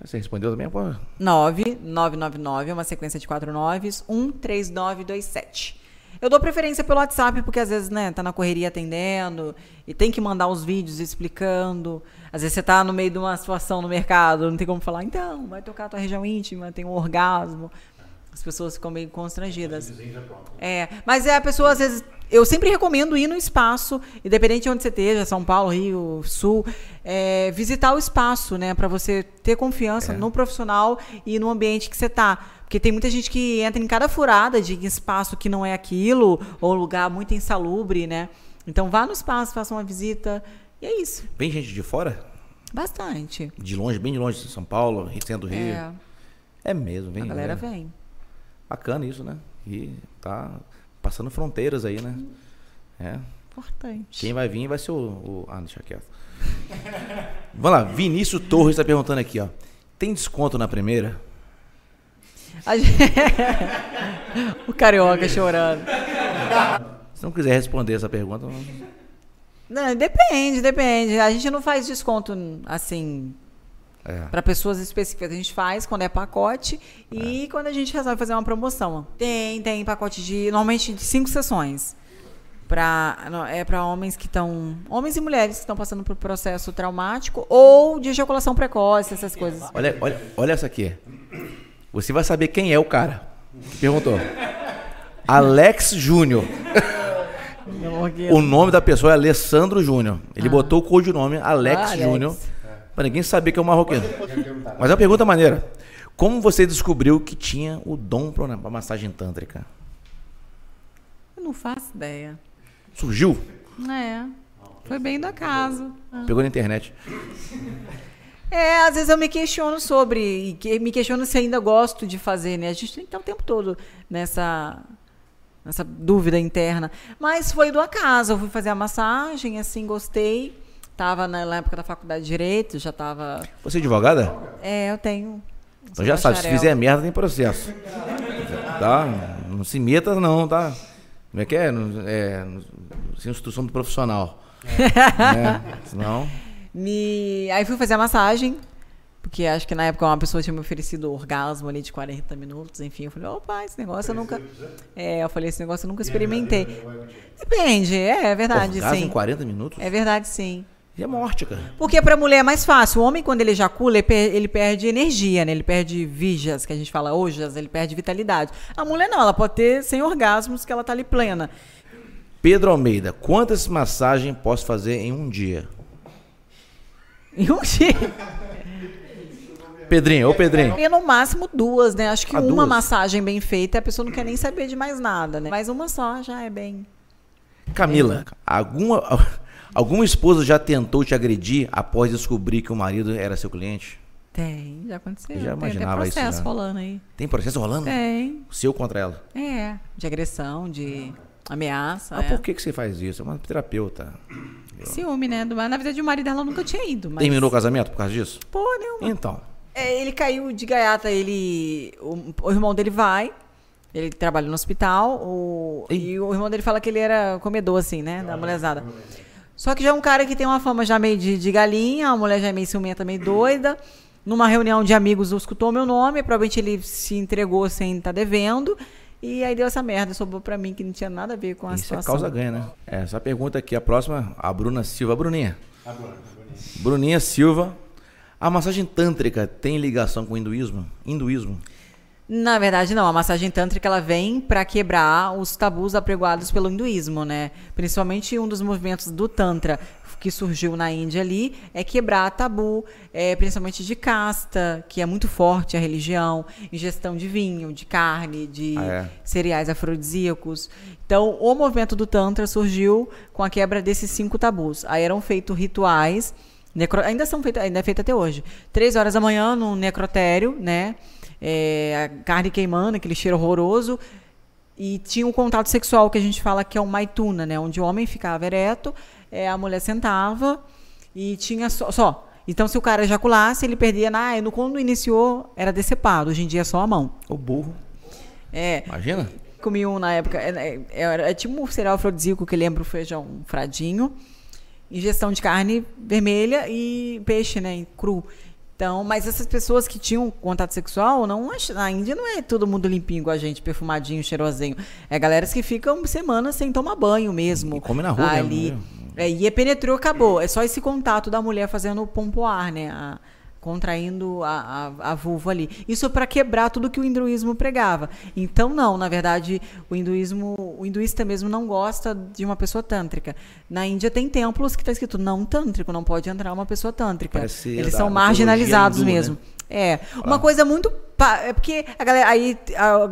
Você respondeu também? Pô, 9999, é uma sequência de quatro noves, 13927. Eu dou preferência pelo WhatsApp, porque às vezes, né, tá na correria atendendo e tem que mandar os vídeos explicando. Às vezes você tá no meio de uma situação no mercado, não tem como falar, então, vai tocar a tua região íntima, tem um orgasmo. As pessoas ficam meio constrangidas. É, mas é a pessoa às vezes. Eu sempre recomendo ir no espaço, independente de onde você esteja, São Paulo, Rio, Sul, é, visitar o espaço, né, para você ter confiança no profissional e no ambiente que você tá, porque tem muita gente que entra em cada furada de espaço que não é aquilo ou lugar muito insalubre, né? Então vá no espaço, faça uma visita e é isso, Vem gente de fora? bastante. De longe, bem de longe de São Paulo, Rio- centro do Rio. É, É, mesmo, vem. a galera né? vem. Bacana isso, né? E tá passando fronteiras aí, né? É. Importante. Quem vai vir vai ser o. o- Ah, deixa quieto. Vamos lá, Vinícius Torres está perguntando aqui, ó. Tem desconto na primeira? Gente- o carioca chorando. Se não quiser responder essa pergunta, não- Não, depende, depende. A gente não faz desconto assim é. para pessoas específicas. A gente faz quando é pacote e quando a gente resolve fazer uma promoção. Tem, tem pacote de normalmente de cinco sessões. Pra, é para homens que estão. Homens e mulheres que estão passando por processo traumático ou de ejaculação precoce, essas coisas. Olha, olha, olha essa aqui. Você vai saber quem é o cara que perguntou. Alex Júnior. O nome da pessoa é Alessandro Júnior. Ele botou o codinome Alex, Ah, Alex. Para ninguém saber que é um marroquino. Mas é uma pergunta maneira. Como você descobriu que tinha o dom para massagem tântrica? Eu não faço ideia. Surgiu? É. Foi bem do acaso. Pegou na internet. É, às vezes eu me questiono sobre, e me questiono se ainda gosto de fazer, né? A gente tem que estar o tempo todo nessa, nessa dúvida interna. Mas foi do acaso, eu fui fazer a massagem, assim, gostei. Tava na, na época da faculdade de Direito, já tava... Você é advogada? É, eu tenho... Então já sabe, se bacharel. fizer merda tem processo. Tá? Não se meta não, tá? Como é que é? É sem instrução do profissional. né? Senão... Me... Aí fui fazer a massagem, Porque acho que na época uma pessoa tinha me oferecido orgasmo ali de 40 minutos, enfim. Eu falei, opa, esse negócio eu nunca. É, eu falei, esse negócio eu nunca experimentei. Depende, é, é verdade, Orgasmo sim. em 40 minutos? É verdade, sim. E é morte, cara. Porque pra mulher é mais fácil. O homem, quando ele ejacula, ele, per- ele perde energia, né? Ele perde vijas, que a gente fala ojas, ele perde vitalidade. A mulher não, ela pode ter sem orgasmos, que ela tá ali plena. Pedro Almeida, quantas massagens posso fazer em um dia? E um dia. Pedrinho, ô Pedrinho. E no máximo duas, né? Acho que Ah, uma duas? massagem bem feita, a pessoa não quer nem saber de mais nada, né? Mas uma só já é bem. Camila, alguma, alguma esposa já tentou te agredir após descobrir que o marido era seu cliente? Tem, já aconteceu. Eu já Tem até imaginava isso processo já. rolando aí. Tem processo rolando? Tem. Seu contra ela. É. De agressão, de ameaça. Mas é. por que, que você faz isso? É uma terapeuta. Ciúme, né? Do- Na verdade, o marido dela nunca tinha ido. Mas... Terminou o casamento por causa disso? Pô, nenhuma. Então. É, ele caiu de gaiata, ele. O, o irmão dele vai. Ele trabalha no hospital. O, e o irmão dele fala que ele era comedor, assim, né? Da mulherzada. Só que já é um cara que tem uma fama já meio de, de galinha, a mulher já é meio ciumenta, meio doida. Numa reunião de amigos, escutou meu nome, provavelmente ele se entregou sem estar devendo. E aí deu essa merda, sobrou pra mim que não tinha nada a ver com a Isso é situação. causa ganha, né? É, Essa pergunta aqui, a próxima, a Bruna Silva. Bruninha. Bruninha Silva. A massagem tântrica tem ligação com o hinduísmo? Hinduísmo? Na verdade, não. A massagem tântrica ela vem para quebrar os tabus apregoados pelo hinduísmo, né? Principalmente um dos movimentos do tantra que surgiu na Índia ali é quebrar tabu, é, principalmente de casta, que é muito forte a religião, ingestão de vinho, de carne, de Ah, é? cereais afrodisíacos. Então, o movimento do tantra surgiu com a quebra desses cinco tabus. Aí eram feitos rituais Necro- ainda são feitas, ainda é feita até hoje. Três horas da manhã no necrotério, né? É, a carne queimando, aquele cheiro horroroso. E tinha um contato sexual que a gente fala que é um maituna, né? Onde o homem ficava ereto, é, a mulher sentava e tinha só, só. Então, se o cara ejaculasse, ele perdia. Na, no, quando iniciou, era decepado. Hoje em dia é só a mão. O burro. É, Imagina? comi um na época. É, é, é, é tipo um cereal afrodisíaco que lembra o feijão fradinho. Ingestão de carne vermelha e peixe, né? Cru. Então, mas essas pessoas que tinham contato sexual, não na Índia não é todo mundo limpinho igual a gente, perfumadinho, cheirosinho. É galera que ficam semanas sem tomar banho mesmo. E come na rua mesmo, ali. né? É, e penetrou, acabou. É só esse contato da mulher fazendo o pompoar, né? A- contraindo a, a, a vulva ali. Isso para quebrar tudo que o hinduísmo pregava. Então, não, na verdade, o hinduísmo, o hinduísta mesmo não gosta de uma pessoa tântrica. Na Índia tem templos que está escrito não tântrico, não pode entrar uma pessoa tântrica. Parece Eles são marginalizados hindu, né? mesmo. É, uma coisa muito. É porque a galera, aí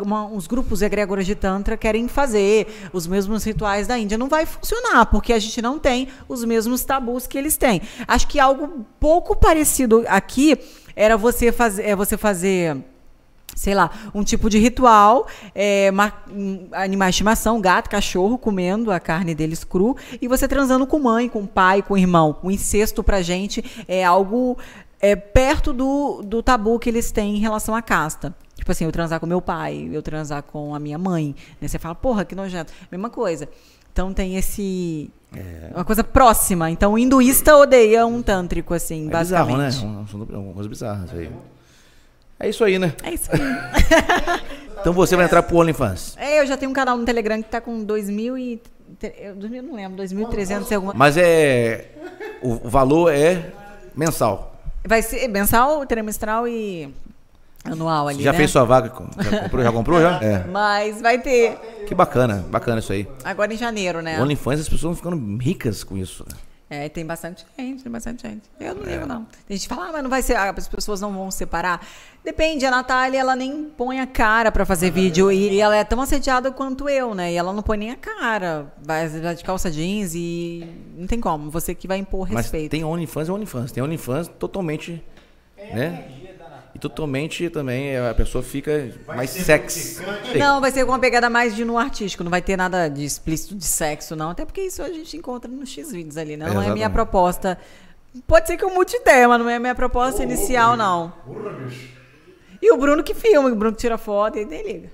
uma- uns grupos egrégoras de Tantra querem fazer os mesmos rituais da Índia. Não vai funcionar, porque a gente não tem os mesmos tabus que eles têm. Acho que algo pouco parecido aqui era você fazer, é você fazer sei lá, um tipo de ritual, é, ma- animais de estimação, gato, cachorro, comendo a carne deles cru, e você transando com mãe, com pai, com irmão. O incesto pra gente é algo é, perto do, do tabu que eles têm em relação à casta. Tipo assim, eu transar com meu pai, eu transar com a minha mãe. Né? Você fala, porra, que nojento. Mesma coisa. Então tem esse. Uma coisa próxima. Então o hinduísta odeia um tântrico, assim, É bizarro, né? basicamente. É assunto- é uma coisa bizarra isso aí. É isso aí, né? É isso aí. Então você vai entrar pro OnlyFans. É, eu já tenho um canal no Telegram que tá com 2.000 e... eu- 2000, não lembro, 2.300 e alguma... Mas é. O valor é mensal. Vai ser mensal, trimestral e anual ali, já né? fez sua vaga? Já comprou? Já comprou? Já? É. Mas vai ter Que bacana, bacana isso aí. agora em janeiro, né? O OnlyFans, as pessoas estão ficando ricas com isso. É, tem bastante gente, tem bastante gente. Eu não ligo, não. Tem gente que fala, ah, mas não vai ser, ah, as pessoas não vão separar. Depende, a Natália, ela nem põe a cara pra fazer vídeo e ela é tão assediada quanto eu, né? E ela não põe nem a cara. Vai de calça jeans e não tem como. Você que vai impor Mas respeito. tem OnlyFans e OnlyFans. Tem OnlyFans totalmente. Né? E totalmente também é, a pessoa fica mais sexy. Não, vai ser com uma pegada mais de no artístico, não vai ter nada de explícito de sexo, não. Até porque isso a gente encontra nos X-Vídeos ali, né? Não é minha Exatamente. proposta. Pode ser que eu mude ideia, mas não é minha proposta inicial, não. E o Bruno que filma, o Bruno que tira foto e nem liga.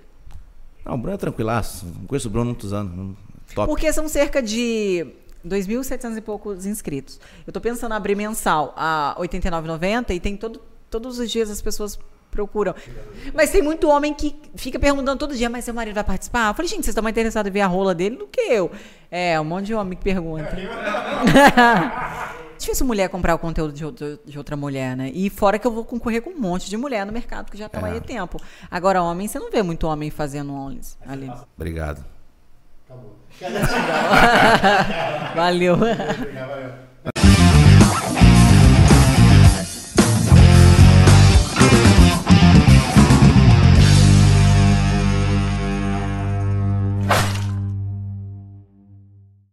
Não, o Bruno é tranquilaço. Não conheço o Bruno há muitos anos. Top. Porque são cerca de 2.700 e poucos inscritos. Eu tô pensando em abrir mensal a R$ 89,90 e tem todo todos os dias as pessoas procuram. Mas tem muito homem que fica perguntando todo dia, mas seu marido vai participar? Eu falei, gente, vocês estão mais interessados em ver a rola dele do que eu. É, um monte de homem que pergunta. Difícil mulher comprar o conteúdo de, outra- de outra mulher, né? E fora que eu vou concorrer com um monte de mulher no mercado que já estão É. aí há tempo. Agora, homem, você não vê muito homem fazendo onlys ali. Obrigado. Valeu. Valeu.